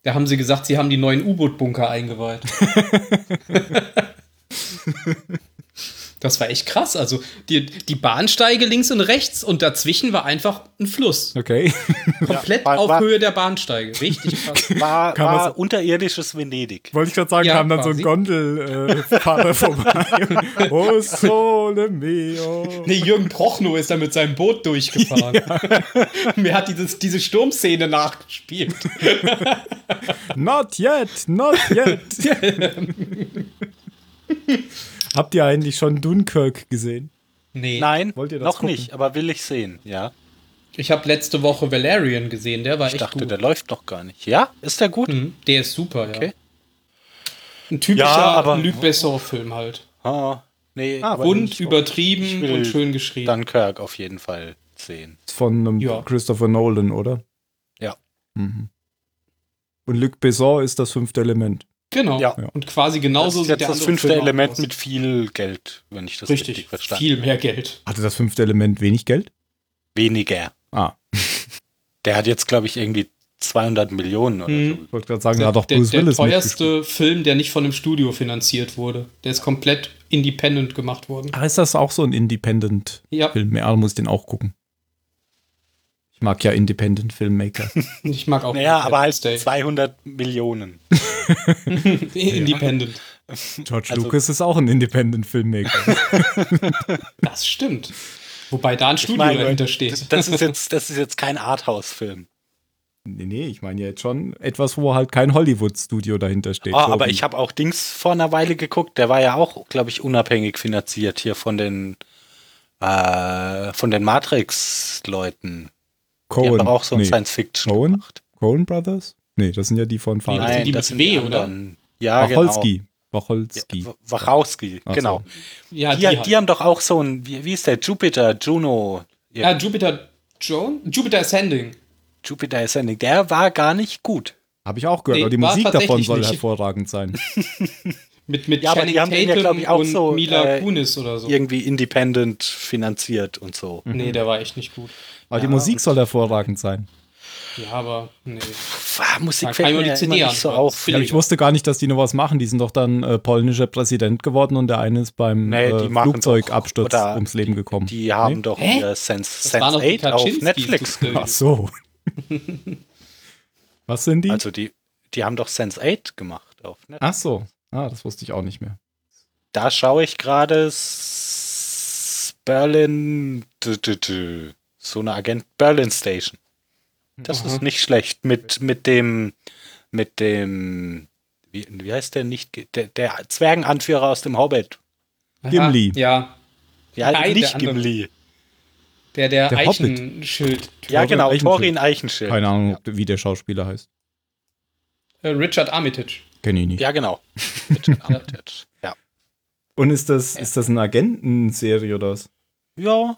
B: Da haben sie gesagt, sie haben die neuen U-Boot-Bunker eingeweiht. Das war echt krass. Also die, die Bahnsteige links und rechts und dazwischen war einfach ein Fluss.
C: Okay.
B: Komplett
A: war-
B: auf
A: war-
B: Höhe der Bahnsteige. Richtig krass.
A: War, war unterirdisches Venedig.
C: Wollte ich gerade sagen,
B: Ja,
C: kam dann so
B: quasi.
C: ein Gondelfahrer vorbei. oh, sole mio.
B: Nee, Jürgen Prochnow ist da mit seinem Boot durchgefahren. Mir hat dieses, diese Sturmszene nachgespielt.
C: Not yet, not yet. Habt ihr eigentlich schon Dunkirk gesehen?
B: Nee.
A: Nein,
C: Wollt ihr das
A: noch
C: gucken?
A: nicht, aber will ich sehen, ja.
B: Ich habe letzte Woche Valerian gesehen, der war
A: Ich
B: echt
A: dachte,
B: gut.
A: der läuft noch gar nicht. Ja, ist der gut?
B: Mhm, der ist super, ja.
A: Okay.
B: Ein typischer
A: Ja, aber-
B: Luc Besson-Film halt.
A: Ah, nee,
C: Ah,
B: Bunt,
A: ich-
B: übertrieben
A: ich will
B: und schön geschrieben.
A: Dunkirk auf jeden Fall sehen.
C: Ist von einem
B: Ja.
C: Christopher Nolan, oder?
A: Ja.
C: Mhm. Und Luc Besson ist das fünfte Element.
B: Genau.
A: Ja.
B: Und quasi genauso
A: das ist jetzt
B: der
A: das fünfte
B: Film
A: Element
B: aus.
A: mit viel Geld, wenn ich das richtig,
B: Richtig,
A: verstanden
B: viel mehr Geld.
C: Hatte das fünfte Element wenig Geld?
A: Weniger.
C: Ah,
A: Der hat jetzt, glaube ich, irgendwie 200 Millionen oder
B: Mhm.
C: ich wollte gerade sagen,
B: Der,
C: hat doch
B: der,
C: Bruce
B: der
C: Willis mitgespielt.
B: teuerste Film, der nicht von einem Studio finanziert wurde. Der ist komplett independent gemacht worden.
C: Ah, ist das auch so ein Independent-Film?
B: Ja,
C: Ja, muss ich den auch gucken. Ich mag ja Independent-Filmmaker.
B: ich mag auch.
A: Naja, aber halt
B: Stay.
A: 200 Millionen.
B: Independent.
C: George
A: Also-
C: Lucas ist auch ein Independent-Filmmaker.
B: Das stimmt. Wobei da ein Studio
A: meine,
B: dahinter steht.
A: Das ist jetzt, das ist jetzt kein Arthouse-Film.
C: nee, nee, ich meine ja jetzt schon etwas, wo halt kein Hollywood-Studio dahinter steht.
A: Ah,
C: So
A: aber ich habe auch Dings vor einer Weile geguckt, der war ja auch, glaube ich, unabhängig finanziert hier von den äh, von den Matrix-Leuten. Die haben auch so ein
C: nee.
A: Science-Fiction
C: Coen?
A: gemacht.
C: Coen Brothers? Nee, das sind ja die von Fahrrad.
B: sind die
A: das
B: mit
A: sind
B: W,
A: anderen. Ja,
C: Wacholski.
A: genau.
C: Wacholski.
A: Ja, Wachowski,
C: Ach so.
A: genau.
B: Ja,
A: Die,
B: halt.
A: die haben doch auch so ein, wie, wie ist der, Jupiter, Juno,
B: ja, Jupiter Joan? Jupiter Ascending.
A: Jupiter Ascending, der war gar nicht gut.
C: Habe ich auch gehört,
B: Nee,
C: aber die Musik davon soll
B: nicht.
C: hervorragend sein.
B: Mit, mit
A: Ja, aber die haben den ja,
B: Tatum
A: glaub ich, auch
B: und
A: so,
B: Mila
A: äh,
B: Kunis oder so.
A: Irgendwie independent finanziert und so.
B: Nee, der war echt nicht gut.
C: Aber die
A: Ja,
C: Musik
A: und-
C: soll hervorragend sein.
B: Ja, aber nee.
A: Ah, Musik fällt mir
B: die CD
A: nicht so auf.
C: Ja, ich wusste gar nicht, dass die noch was machen. Die sind doch dann äh, polnischer Präsident geworden und der eine ist beim
A: Nee, die
C: äh, Flugzeugabsturz
A: doch-
C: ums Leben gekommen.
A: Die haben
C: Nee?
A: doch ihr Sense,
B: Das die
A: Sense8 auf Netflix
C: Ach
A: gemacht.
C: so. was sind die?
A: Also die, die haben doch Sense8 gemacht auf Netflix.
C: Ach so. Ah, das wusste ich auch nicht mehr.
A: Da schaue ich gerade Berlin, so eine Agent, Berlin Station. Das
B: Aha.
A: ist nicht schlecht mit, mit dem, mit dem, wie, wie heißt der nicht, der, der Zwergenanführer aus dem Hobbit.
B: Aha,
C: Gimli.
B: Ja,
A: Ja,
B: Nein, der
A: nicht
B: andere.
A: Gimli.
B: der, der,
C: Der Hobbit.
B: Eichenschild.
A: Ja, genau. Thorin Eichenschild.
C: Keine Ahnung, ob- wie der Schauspieler heißt.
B: Äh, Richard Armitage.
C: Kenn ich nicht.
A: Ja, genau. Richard Armitage. ja.
C: Und ist das, ist das eine Agentenserie oder was?
A: Ja.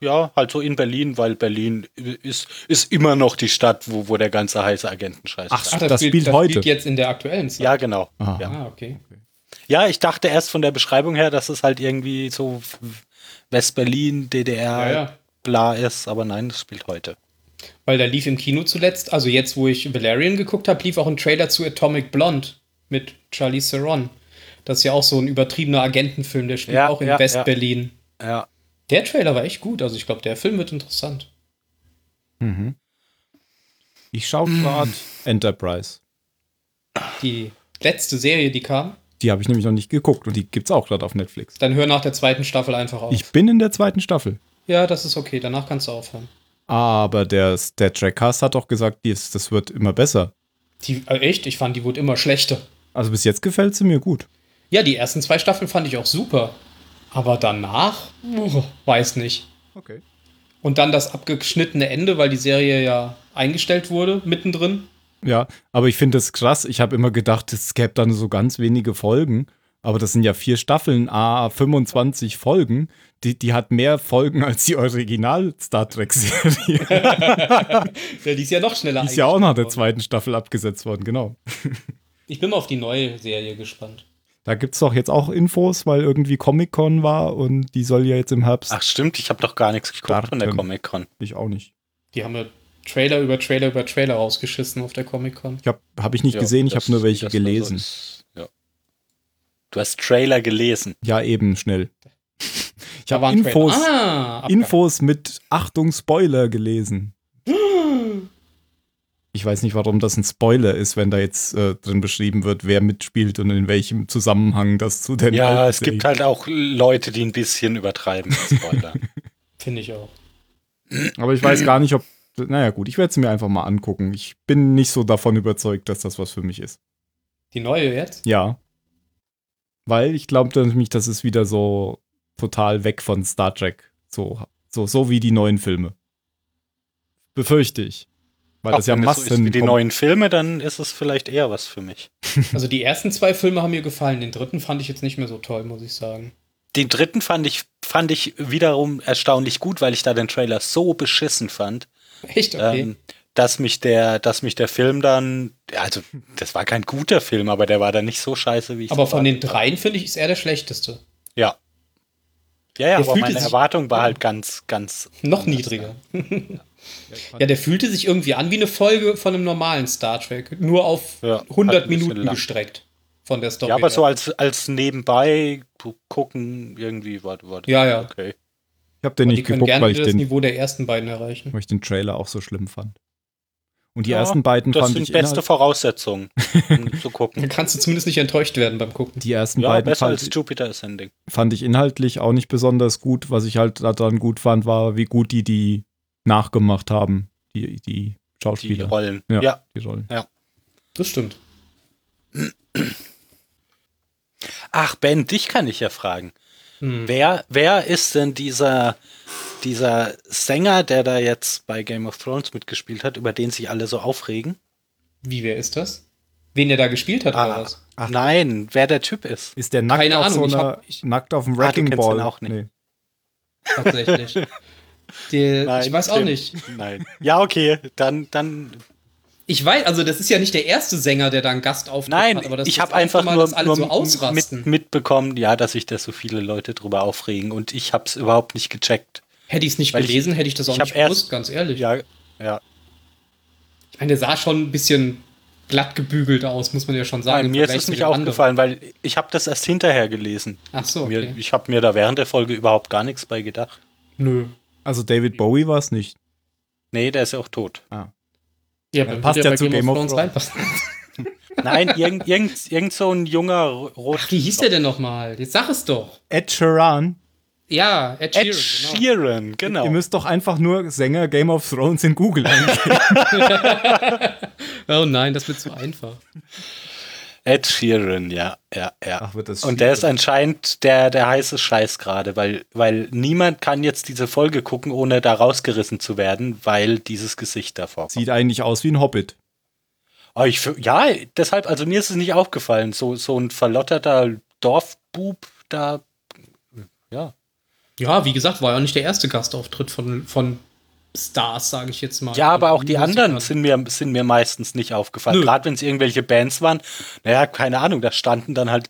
A: Ja, halt so in Berlin, weil Berlin ist, ist immer noch die Stadt, wo, wo der ganze heiße Agentenscheiß
C: Ach,
A: ist.
B: Ach,
C: Das spielt heute.
B: jetzt in der aktuellen Zeit.
A: Ja, genau. Ja.
B: Ah, okay.
A: ja, ich dachte erst von der Beschreibung her, dass es halt irgendwie so West-Berlin, DDR,
B: Ja, ja.
A: bla ist, aber nein, es spielt heute.
B: Weil da lief im Kino zuletzt, also jetzt, wo ich Valerian geguckt habe, lief auch ein Trailer zu Atomic Blonde mit Charlie Theron. Das ist ja auch so ein übertriebener Agentenfilm, der spielt
A: Ja,
B: auch in
A: ja,
B: West-Berlin.
A: Ja.
B: Der Trailer war echt gut, also ich glaube, der Film wird interessant.
C: Mhm. Ich schaue gerade Enterprise.
B: Die letzte Serie, die kam,
C: Die habe ich nämlich noch nicht geguckt und die gibt's auch gerade auf Netflix.
B: dann hör nach der zweiten Staffel einfach auf.
C: Ich bin in der zweiten Staffel.
B: ja, das ist okay, danach kannst du aufhören.
C: Aber der, der Trackcast hat doch gesagt, dies, das wird immer besser.
B: Die, äh, echt? Ich fand, die wurde immer schlechter.
C: Also bis jetzt gefällt sie mir gut.
B: Ja, die ersten zwei Staffeln fand ich auch super. Aber danach, oh, weiß nicht.
C: Okay.
B: Und dann das abgeschnittene Ende, weil die Serie ja eingestellt wurde, mittendrin.
C: Ja, aber ich finde das krass. Ich habe immer gedacht, es gäbe dann so ganz wenige Folgen. Aber das sind ja vier Staffeln, a 25 Folgen. Die, die hat mehr Folgen als die Original-Star Trek-Serie.
B: Ja, die ist ja noch schneller
C: Die ist ja auch nach der zweiten Staffel abgesetzt worden, genau.
B: Ich bin mal auf die neue Serie gespannt.
C: Da gibt es doch jetzt auch Infos, weil irgendwie Comic-Con war und die soll ja jetzt im Herbst.
A: Ach stimmt, ich habe doch gar nichts geguckt von der
C: Starten.
A: Comic-Con.
C: Ich auch nicht.
B: Die haben ja Trailer über Trailer über Trailer rausgeschissen auf der Comic-Con.
C: Ich habe hab ich nicht
A: Ja,
C: gesehen, ich habe nur welche gelesen.
A: Ja. Du hast Trailer gelesen.
C: Ja, eben schnell. Ich habe Infos.
B: Ah.
C: Infos mit Achtung Spoiler gelesen. Ich weiß nicht, warum das ein Spoiler ist, wenn da jetzt äh, drin beschrieben wird, wer mitspielt und in welchem Zusammenhang das zu den
A: Ja,
C: alten
A: es gibt halt auch Leute, die ein bisschen übertreiben. mit Spoiler.
B: Finde ich auch.
C: Aber ich weiß gar nicht, ob. Naja, gut, ich werde es mir einfach mal angucken. Ich bin nicht so davon überzeugt, dass das was für mich ist.
B: Die neue jetzt?
C: Ja. Weil ich glaube nämlich, das ist wieder so total weg von Star Trek. So, so, so wie die neuen Filme. Befürchte ich. Weil das
A: Auch
C: ja
A: wenn es so ist
C: Massen.
A: wie die neuen Filme, dann ist es vielleicht eher was für mich.
B: Also die ersten zwei Filme haben mir gefallen. Den dritten fand ich jetzt nicht mehr so toll, muss ich sagen.
A: Den dritten fand ich, fand ich wiederum erstaunlich gut, weil ich da den Trailer so beschissen fand,
B: Echt okay.
A: ähm, dass mich der, dass mich der Film dann, also das war kein guter Film, aber der war dann nicht so scheiße, wie ich
B: aber von den dreien finde ich, ist er der schlechteste.
A: Ja. Ja, ja,
B: Der
A: aber meine Erwartung war halt ganz, ganz.
B: Noch niedriger. Ja, der fühlte sich irgendwie an wie eine Folge von einem normalen Star Trek. Nur auf
A: Ja, hat
B: 100
A: ein bisschen
B: Minuten
A: lang.
B: gestreckt. Von der Story.
A: Ja, aber
B: her.
A: so als, als nebenbei gucken irgendwie war, war das
B: Ja, ja.
A: okay.
C: Ich habe den
B: die
C: nicht geguckt,
B: gerne
C: weil ich,
B: das
C: den,
B: Niveau der ersten beiden erreichen.
C: weil ich den Trailer auch so schlimm fand. Und die
A: Ja,
C: ersten beiden
A: Das
C: fand
A: sind
C: ich
A: beste
C: inhalt,
A: Voraussetzungen, um zu
B: Dann
A: gucken.
B: kannst du zumindest nicht enttäuscht werden beim Gucken.
C: die ersten
A: Ja,
C: beiden
A: besser
C: fand,
A: als Jupiter Ascending.
C: fand ich inhaltlich auch nicht besonders gut. Was ich halt daran gut fand, war, wie gut die die nachgemacht haben, die, die
A: Die
C: Schauspieler.
A: Rollen.
C: Ja.
A: ja.
C: Die Rollen.
B: Das stimmt.
A: Ach, Ben, dich kann ich ja fragen.
B: Hm.
A: Wer, wer ist denn dieser, dieser Sänger, der da jetzt bei Game of Thrones mitgespielt hat, über den sich alle so aufregen?
B: Wie, wer ist das? Wen der da gespielt hat, oder
A: Ah,
B: was?
C: Ach.
A: Nein, wer der Typ ist.
C: Ist der nackt
B: Keine
C: auf
B: Ahnung, ich
C: so einer,
B: hab- ich-
C: nackt auf dem
A: Ah, du
C: Wrecking
A: den
C: Ball?
A: auch nicht.
C: Nee.
B: Tatsächlich. Der,
A: Nein,
B: ich weiß auch nicht.
A: Nein. Ja, okay, dann, dann.
B: Ich weiß, also das ist ja nicht der erste Sänger, der da einen Gastauftritt
A: Nein,
B: hat, aber das
A: ich habe einfach
B: Mal,
A: nur, nur
B: so ausrasten.
A: mit, mitbekommen, ja, dass sich da so viele Leute drüber aufregen und ich habe es überhaupt nicht gecheckt.
B: Hätte ich es nicht
A: Weil ich-
B: gelesen, hätte ich das auch
A: ich
B: nicht
A: erst-
B: gewusst, ganz ehrlich.
A: Ja, ja.
B: Ich meine, der sah schon ein bisschen glatt gebügelt aus, muss man ja schon sagen.
A: Nein, mir ist es nicht
B: anderen.
A: aufgefallen, weil ich habe das erst hinterher gelesen.
B: Ach so,
A: Mir,
B: okay.
A: ich habe mir da während der Folge überhaupt gar nichts bei gedacht.
B: Nö.
C: Also David Bowie war es nicht.
A: Nee, der ist ja auch tot.
B: Ja,
C: Ja,
B: dann
C: passt ja zu Game of Thrones.
B: reinpassen.
A: Nein, irgend, irgend, irgend so ein junger Rot.
B: Ach, wie hieß der denn nochmal? Jetzt sag es doch.
C: Ed Sheeran.
B: Ja, Ed
A: Ed
B: Sheeran. genau.
A: Sheeran, genau.
C: Ihr müsst doch einfach nur Sänger Game of Thrones in Google eingeben.
B: Oh nein, das wird zu einfach.
A: Ed Sheeran, ja, ja, ja.
C: Ach, wird das
A: Und der ist anscheinend der, der heiße Scheiß gerade, weil, weil niemand kann jetzt diese Folge gucken, ohne da rausgerissen zu werden, weil dieses Gesicht davor kommt.
C: Sieht eigentlich aus wie ein Hobbit.
A: Oh, ich, ja, deshalb, also mir ist es nicht aufgefallen. So, so ein verlotterter Dorfbub da, ja.
B: Ja, wie gesagt, war ja nicht der erste Gastauftritt von, von Stars, sage ich jetzt mal.
A: Ja, aber auch die
B: Musikern.
A: anderen sind mir, sind mir meistens nicht aufgefallen. Gerade wenn es irgendwelche Bands waren, naja, keine Ahnung, da standen dann halt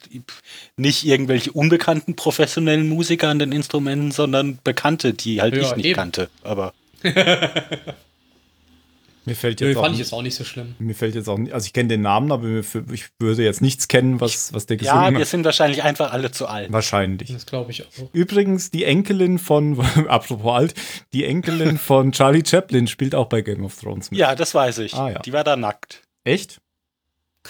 A: nicht irgendwelche unbekannten professionellen Musiker an den Instrumenten, sondern Bekannte, die halt
B: Ja,
A: ich nicht
B: eben.
A: kannte. Aber
C: Mir fällt
B: Nö,
C: jetzt, auch,
B: fand ich
C: nicht,
B: jetzt auch nicht so schlimm.
C: mir fällt jetzt auch nicht, also ich kenne den Namen, aber ich würde jetzt nichts kennen, was, was der
A: ja,
C: gesungen
A: wir
C: hat.
A: sind wahrscheinlich einfach alle zu alt.
C: Wahrscheinlich.
B: Das glaube ich auch.
C: Übrigens, die Enkelin von, apropos alt, die Enkelin von Charlie Chaplin spielt auch bei Game of Thrones mit.
A: Ja, das weiß ich.
C: Ah, ja.
A: Die war da nackt.
C: Echt?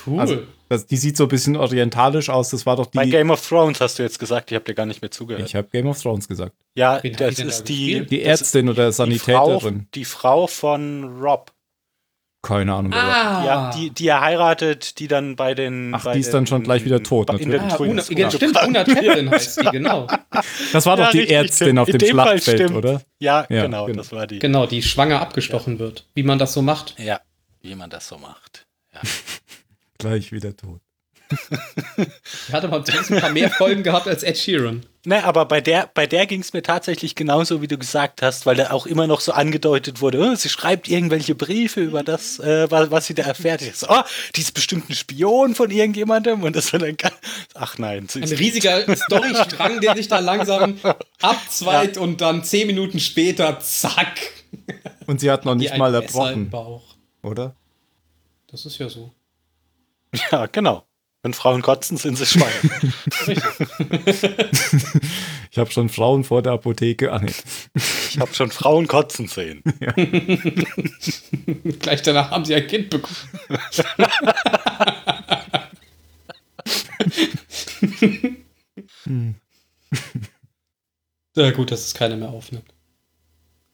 B: Cool.
C: Also, das, die sieht so ein bisschen orientalisch aus. Das war doch
A: Bei
C: die.
A: Game of Thrones hast du jetzt gesagt, ich habe dir gar nicht mehr zugehört.
C: Ich habe Game of Thrones gesagt.
A: ja,
B: Wen
A: das
B: die denn da
A: ist die?
C: Die Ärztin oder
A: die Frau,
C: Sanitäterin.
A: die Frau von Rob.
C: Keine Ahnung.
B: ah,
A: Ja, die, die er heiratet, die dann bei den.
C: Ach,
A: bei
C: die ist dann schon gleich wieder tot,
A: In den
B: ah
A: Twins.
B: Una, ja, stimmt, Una Chaplin heißt die, genau.
C: Das war
A: Ja,
C: doch die
A: richtig,
C: Ärztin auf dem
A: dem
C: Schlachtfeld, oder?
A: Ja,
C: Ja,
A: genau,
C: genau.
A: das war die.
B: Genau, die schwanger abgestochen wird. Wie man das so macht.
A: Ja, wie man das so macht.
C: Gleich wieder tot.
B: Hatte mal zumindest ein paar mehr Folgen gehabt als Ed Sheeran.
A: Ne, aber bei der, bei der ging es mir tatsächlich genauso, wie du gesagt hast, weil da auch immer noch so angedeutet wurde, oh, sie schreibt irgendwelche Briefe über das, äh, was, was sie da erfährt. Ich so, oh, die ist bestimmt ein Spion von irgendjemandem und das war dann ganz, ach nein, sie
B: Ein
A: ist
B: riesiger Storystrang, der sich da langsam abzweit und dann zehn Minuten später, zack.
C: Und sie hat noch nicht mal erbrochen,
B: Bauch.
C: oder?
B: Das ist ja so.
A: ja, genau. Wenn Frauen kotzen, sind sie Schweine.
C: Ich habe schon Frauen vor der Apotheke. Ah, nee.
A: Ich habe schon Frauen kotzen sehen.
B: Gleich danach haben sie ein Kind bekommen. Ja, gut, dass es keiner mehr aufnimmt.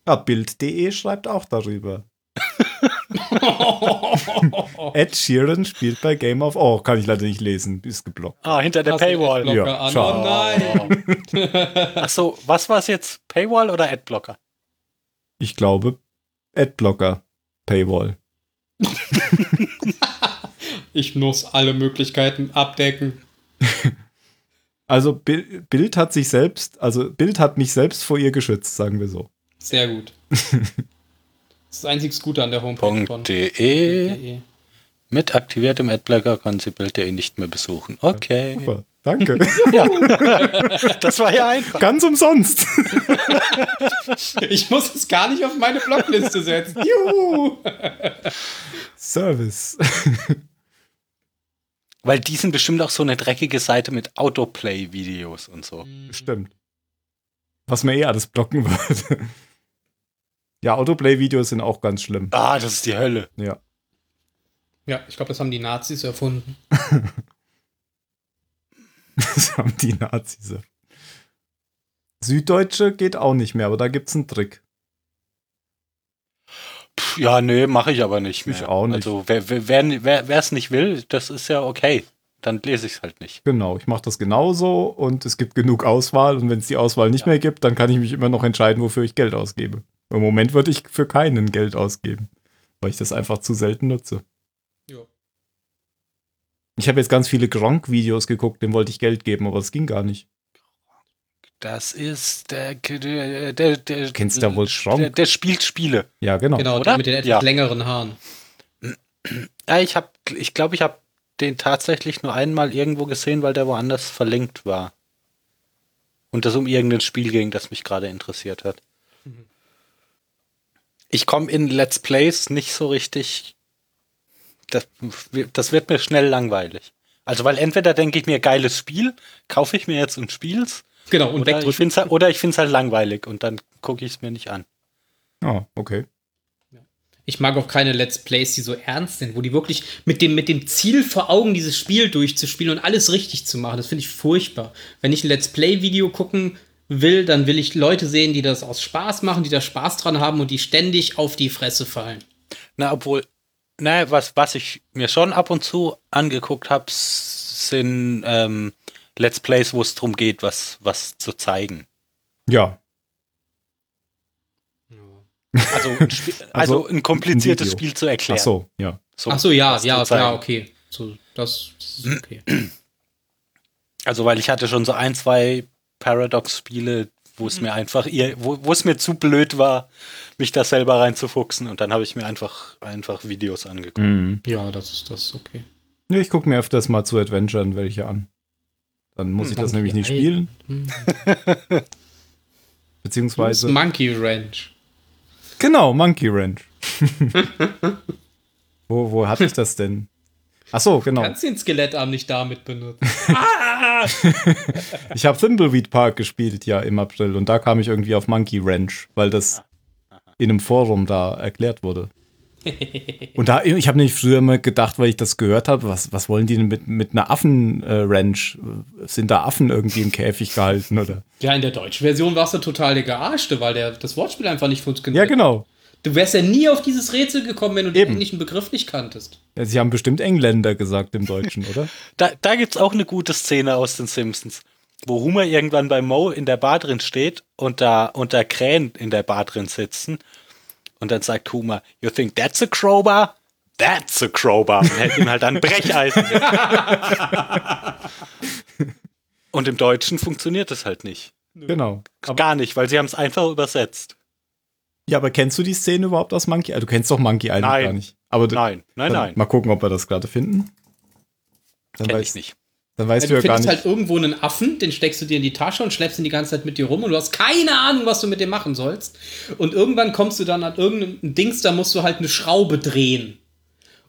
C: Ja, Bild.de schreibt auch darüber. Ed Sheeran spielt bei Game of. Oh, kann ich leider nicht lesen. Ist geblockt.
A: Ah, hinter der
B: Hast
A: Paywall.
C: Ja,
B: an? Oh nein.
A: Ach so, was war es jetzt? Paywall oder Adblocker?
C: Ich glaube, Adblocker. Paywall.
B: Ich muss alle Möglichkeiten abdecken.
C: Also Bil- Bild hat sich selbst, also Bild hat mich selbst vor ihr geschützt, sagen wir so.
B: Sehr gut. Das ist das einzig Gute an der Homepage von
A: .de.
B: .de.
A: Mit aktiviertem Adblocker kann sie Bild.de nicht mehr besuchen. Okay.
C: Super, danke.
A: Das war ja einfach.
C: Ganz umsonst.
B: Ich muss es gar nicht auf meine Blogliste setzen. Juhu!
C: Service.
A: Weil die sind bestimmt auch so eine dreckige Seite mit Autoplay-Videos und so.
C: Stimmt. Was mir eh alles blocken würde. Ja, Autoplay-Videos sind auch ganz schlimm.
A: Ah, das ist die Hölle.
C: Ja.
B: Ja, ich glaube, das haben die Nazis erfunden.
C: Das haben die Nazis. Süddeutsche geht auch nicht mehr, aber da gibt's einen Trick.
A: Pff, ja, nee, mache ich aber nicht mehr.
C: Ich auch nicht.
A: Also wer es wer, wer, wer's nicht will, das ist ja okay. Dann lese ich es halt nicht.
C: Genau, ich mache das genauso und es gibt genug Auswahl und wenn es die Auswahl nicht mehr gibt, dann kann ich mich immer noch entscheiden, wofür ich Geld ausgebe. Im Moment würde ich für keinen Geld ausgeben, weil ich das einfach zu selten nutze.
B: Ja.
C: Ich habe jetzt ganz viele Gronk-Videos geguckt, dem wollte ich Geld geben, aber es ging gar nicht.
A: Das ist der, der, der, der
C: Kennst du da wohl Schronk?
A: Der, der spielt Spiele.
C: Ja, genau.
B: Genau,
A: Oder?
B: der mit den etwas
A: Ja.
B: längeren Haaren.
A: Ja, ich habe, ich glaube, ich habe den tatsächlich nur einmal irgendwo gesehen, weil der woanders verlinkt war. Und das um irgendein Spiel ging, das mich gerade interessiert hat. Ich komme in Let's Plays nicht so richtig. Das, das wird mir schnell langweilig. Also, weil entweder denke ich mir, geiles Spiel, kaufe ich mir jetzt und spiel's,
B: Genau, und
A: oder ich
B: wegdrücken.
A: find's halt, oder ich finde es halt langweilig und dann gucke ich es mir nicht an.
C: Ah, okay.
B: Ich mag auch keine Let's Plays, die so ernst sind, wo die wirklich mit dem, mit dem Ziel vor Augen dieses Spiel durchzuspielen und alles richtig zu machen. Das finde ich furchtbar. Wenn ich ein Let's Play-Video gucken will, dann will ich Leute sehen, die das aus Spaß machen, die da Spaß dran haben und die ständig auf die Fresse fallen.
A: Na, obwohl, na, was, was ich mir schon ab und zu angeguckt habe, sind ähm, Let's Plays, wo es darum geht, was, was zu zeigen.
C: Ja,
A: Also, ein Spiel, also,
C: Also,
A: ein kompliziertes
C: ein.
A: Spiel zu erklären.
C: ach so, ja.
B: Ach so, ja, ja, ja, okay. So, das, das ist okay.
A: Also, weil ich hatte schon so ein, zwei Paradox-Spiele, wo es mir einfach, ihr, wo, es mir zu blöd war, mich da selber reinzufuchsen und dann habe ich mir einfach, einfach Videos angeguckt.
C: Mhm.
B: Ja, das ist das okay.
C: Ja, ich gucke mir öfters mal zu Adventuren welche an. Dann muss ich das
B: Monkey
C: nämlich nicht
B: Island.
C: spielen.
B: Hm.
C: Beziehungsweise.
B: Monkey Ranch.
C: Genau, Monkey Ranch. wo, wo hatte ich das denn? Ach so, genau.
B: Kannst den Skelettarm nicht damit benutzen?
C: Ich habe Thimbleweed Park gespielt, ja, im April. Und da kam ich irgendwie auf Monkey Ranch, weil das in einem Forum da erklärt wurde. Und da, ich habe nämlich früher immer gedacht, weil ich das gehört habe, was, was wollen die denn mit, mit einer Affen-Ranch? Sind da Affen irgendwie im Käfig gehalten, oder?
B: Ja, in der deutschen Version warst du total der Gearschte, weil der, das Wortspiel einfach nicht funktioniert.
C: Ja, genau.
B: Du wärst ja nie auf dieses Rätsel gekommen, wenn du den
C: Eben.
B: englischen Begriff nicht kanntest.
C: Ja, Sie haben bestimmt Engländer gesagt im Deutschen, oder?
A: Da, da gibt es auch eine gute Szene aus den Simpsons, wo Homer irgendwann bei Mo in der Bar drin steht und da, und da Krähen in der Bar drin sitzen. Und dann sagt Homer, You think that's a crowbar? That's a crowbar. Und hält ihm halt ein Brecheisen. und im Deutschen funktioniert das halt nicht.
C: Genau.
A: Gar nicht, weil sie haben es einfach übersetzt.
C: Ja, aber kennst du die Szene überhaupt aus Monkey Island? Du kennst doch Monkey Island
A: Nein.
C: gar nicht. Aber du,
A: Nein, nein, nein.
C: Mal gucken, ob wir das gerade finden. Dann,
A: Kenn
C: weiß,
A: ich nicht.
C: dann weißt
B: du
C: du ja gar
B: findest
C: nicht.
B: halt irgendwo einen Affen, den steckst du dir in die Tasche und schleppst ihn die ganze Zeit mit dir rum und du hast keine Ahnung, was du mit dem machen sollst. Und irgendwann kommst du dann an irgendeinem Dings, da musst du halt eine Schraube drehen.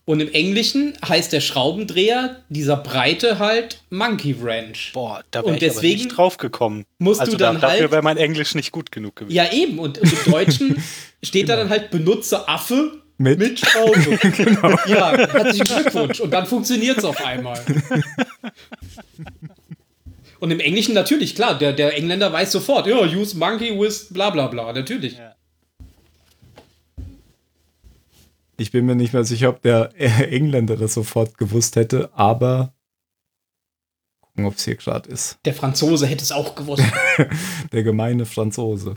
B: Und im Englischen heißt der Schraubendreher dieser Breite halt Monkey Wrench.
A: Boah, da
B: Und
A: wäre ich aber
B: deswegen
A: nicht drauf gekommen.
B: musst du
A: also
B: dann
A: da, dafür
B: halt-
A: wäre mein Englisch nicht gut genug gewesen.
B: Ja, eben. Und im Deutschen steht da dann halt Benutzer Affe
C: Mit-
B: mit, Schraube. Ja, herzlichen Glückwunsch. Und dann funktioniert es auf einmal. Und im Englischen natürlich, klar, der, der Engländer weiß sofort, ja, use monkey with bla bla bla, natürlich.
A: Ja.
C: Ich bin mir nicht mehr sicher, ob der Engländer das sofort gewusst hätte, aber gucken, ob es hier gerade ist.
B: Der Franzose hätte es auch gewusst.
C: Der gemeine Franzose.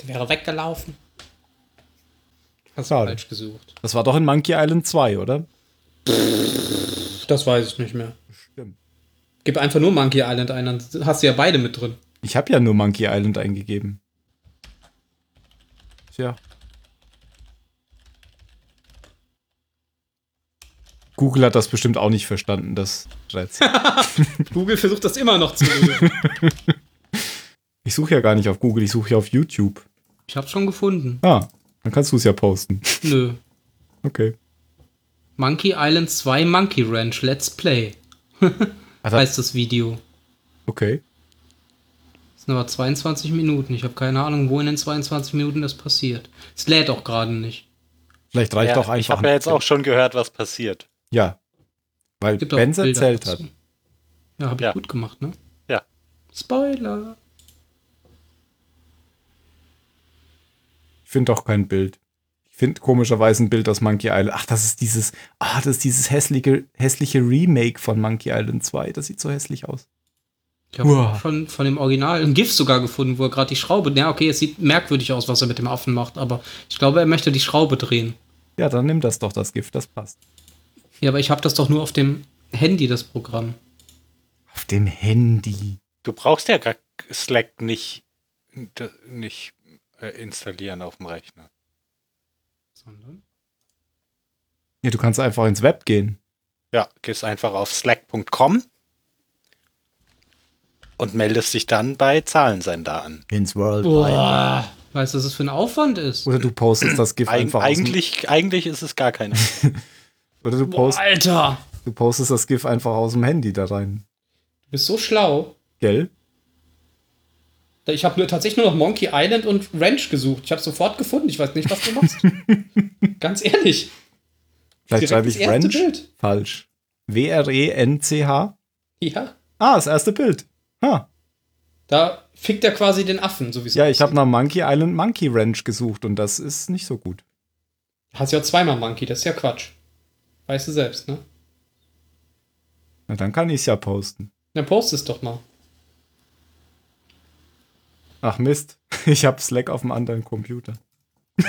B: Der wäre weggelaufen. Hast du
C: Schade.
B: falsch gesucht.
C: Das war doch in Monkey Island 2, oder?
B: Das weiß ich nicht mehr.
C: Stimmt.
B: Gib einfach nur Monkey Island ein, dann hast du ja beide mit drin.
C: Ich habe ja nur Monkey Island eingegeben. Tja. Google hat das bestimmt auch nicht verstanden, das.
B: Google versucht das immer noch zu lösen.
C: Ich suche ja gar nicht auf Google, ich suche ja auf YouTube.
B: ich hab's schon gefunden.
C: Ah, dann kannst du es ja posten.
B: Nö.
C: Okay.
B: Monkey Island 2 Monkey Ranch Let's Play
C: Also,
B: heißt das Video.
C: okay.
B: Das sind aber 22 Minuten. Ich habe keine Ahnung, wo in den 22 Minuten das passiert. Es lädt auch gerade nicht.
C: Vielleicht reicht
A: Ja,
C: doch
A: ich
C: einfach.
A: habe ja jetzt auch schon gehört, was passiert.
C: Ja. Weil
B: auch
C: Benz erzählt hat.
B: Ja, habe ich
A: Ja.
B: gut gemacht, ne?
A: Ja.
B: Spoiler.
C: Ich finde doch kein Bild. Ich finde komischerweise ein Bild aus Monkey Island. Ach, das ist dieses, ah, das ist dieses hässliche, hässliche Remake von Monkey Island 2. Das sieht so hässlich aus.
B: Ich habe von, von dem Original ein GIF sogar gefunden, wo er gerade die Schraube. Ja, okay, es sieht merkwürdig aus, was er mit dem Affen macht, aber ich glaube, er möchte die Schraube drehen.
C: Ja, dann nimm das doch, das Gift, das passt.
B: Ja, aber ich habe das doch nur auf dem Handy, das Programm.
C: Auf dem Handy.
A: Du brauchst ja gar Slack nicht, nicht äh, installieren auf dem Rechner.
B: Sondern?
C: Ja, du kannst einfach ins Web gehen.
A: Ja, gehst einfach auf slack.com und meldest dich dann bei Zahlensender an.
C: Ins World
B: Boah. Weißt du, was das für ein Aufwand ist?
C: Oder du postest das GIF
A: Eig
C: einfach aus dem,
A: eigentlich, eigentlich ist es gar keine.
C: oder du,
B: Boah,
C: post,
B: Alter!
C: du postest das GIF einfach aus dem Handy da rein.
B: Du bist so schlau.
C: Gell?
B: Ich habe nur tatsächlich nur noch Monkey Island und Ranch gesucht. Ich habe sofort gefunden. Ich weiß nicht, was du machst. Ganz ehrlich.
C: Vielleicht schreibe ich Wrench
B: Bild.
C: falsch. W-R-E-N-C-H?
B: Ja.
C: Ah, das erste Bild. Ha.
B: Da fickt er quasi den Affen, so wie es
C: Ja, ich habe nach Monkey Island Monkey Ranch gesucht und das ist nicht so gut.
B: Hast ja zweimal Monkey, das ist ja Quatsch. Weißt du selbst, ne?
C: Na, dann kann ich es ja posten.
B: Dann post es doch mal.
C: Ach Mist, ich habe Slack auf dem anderen Computer.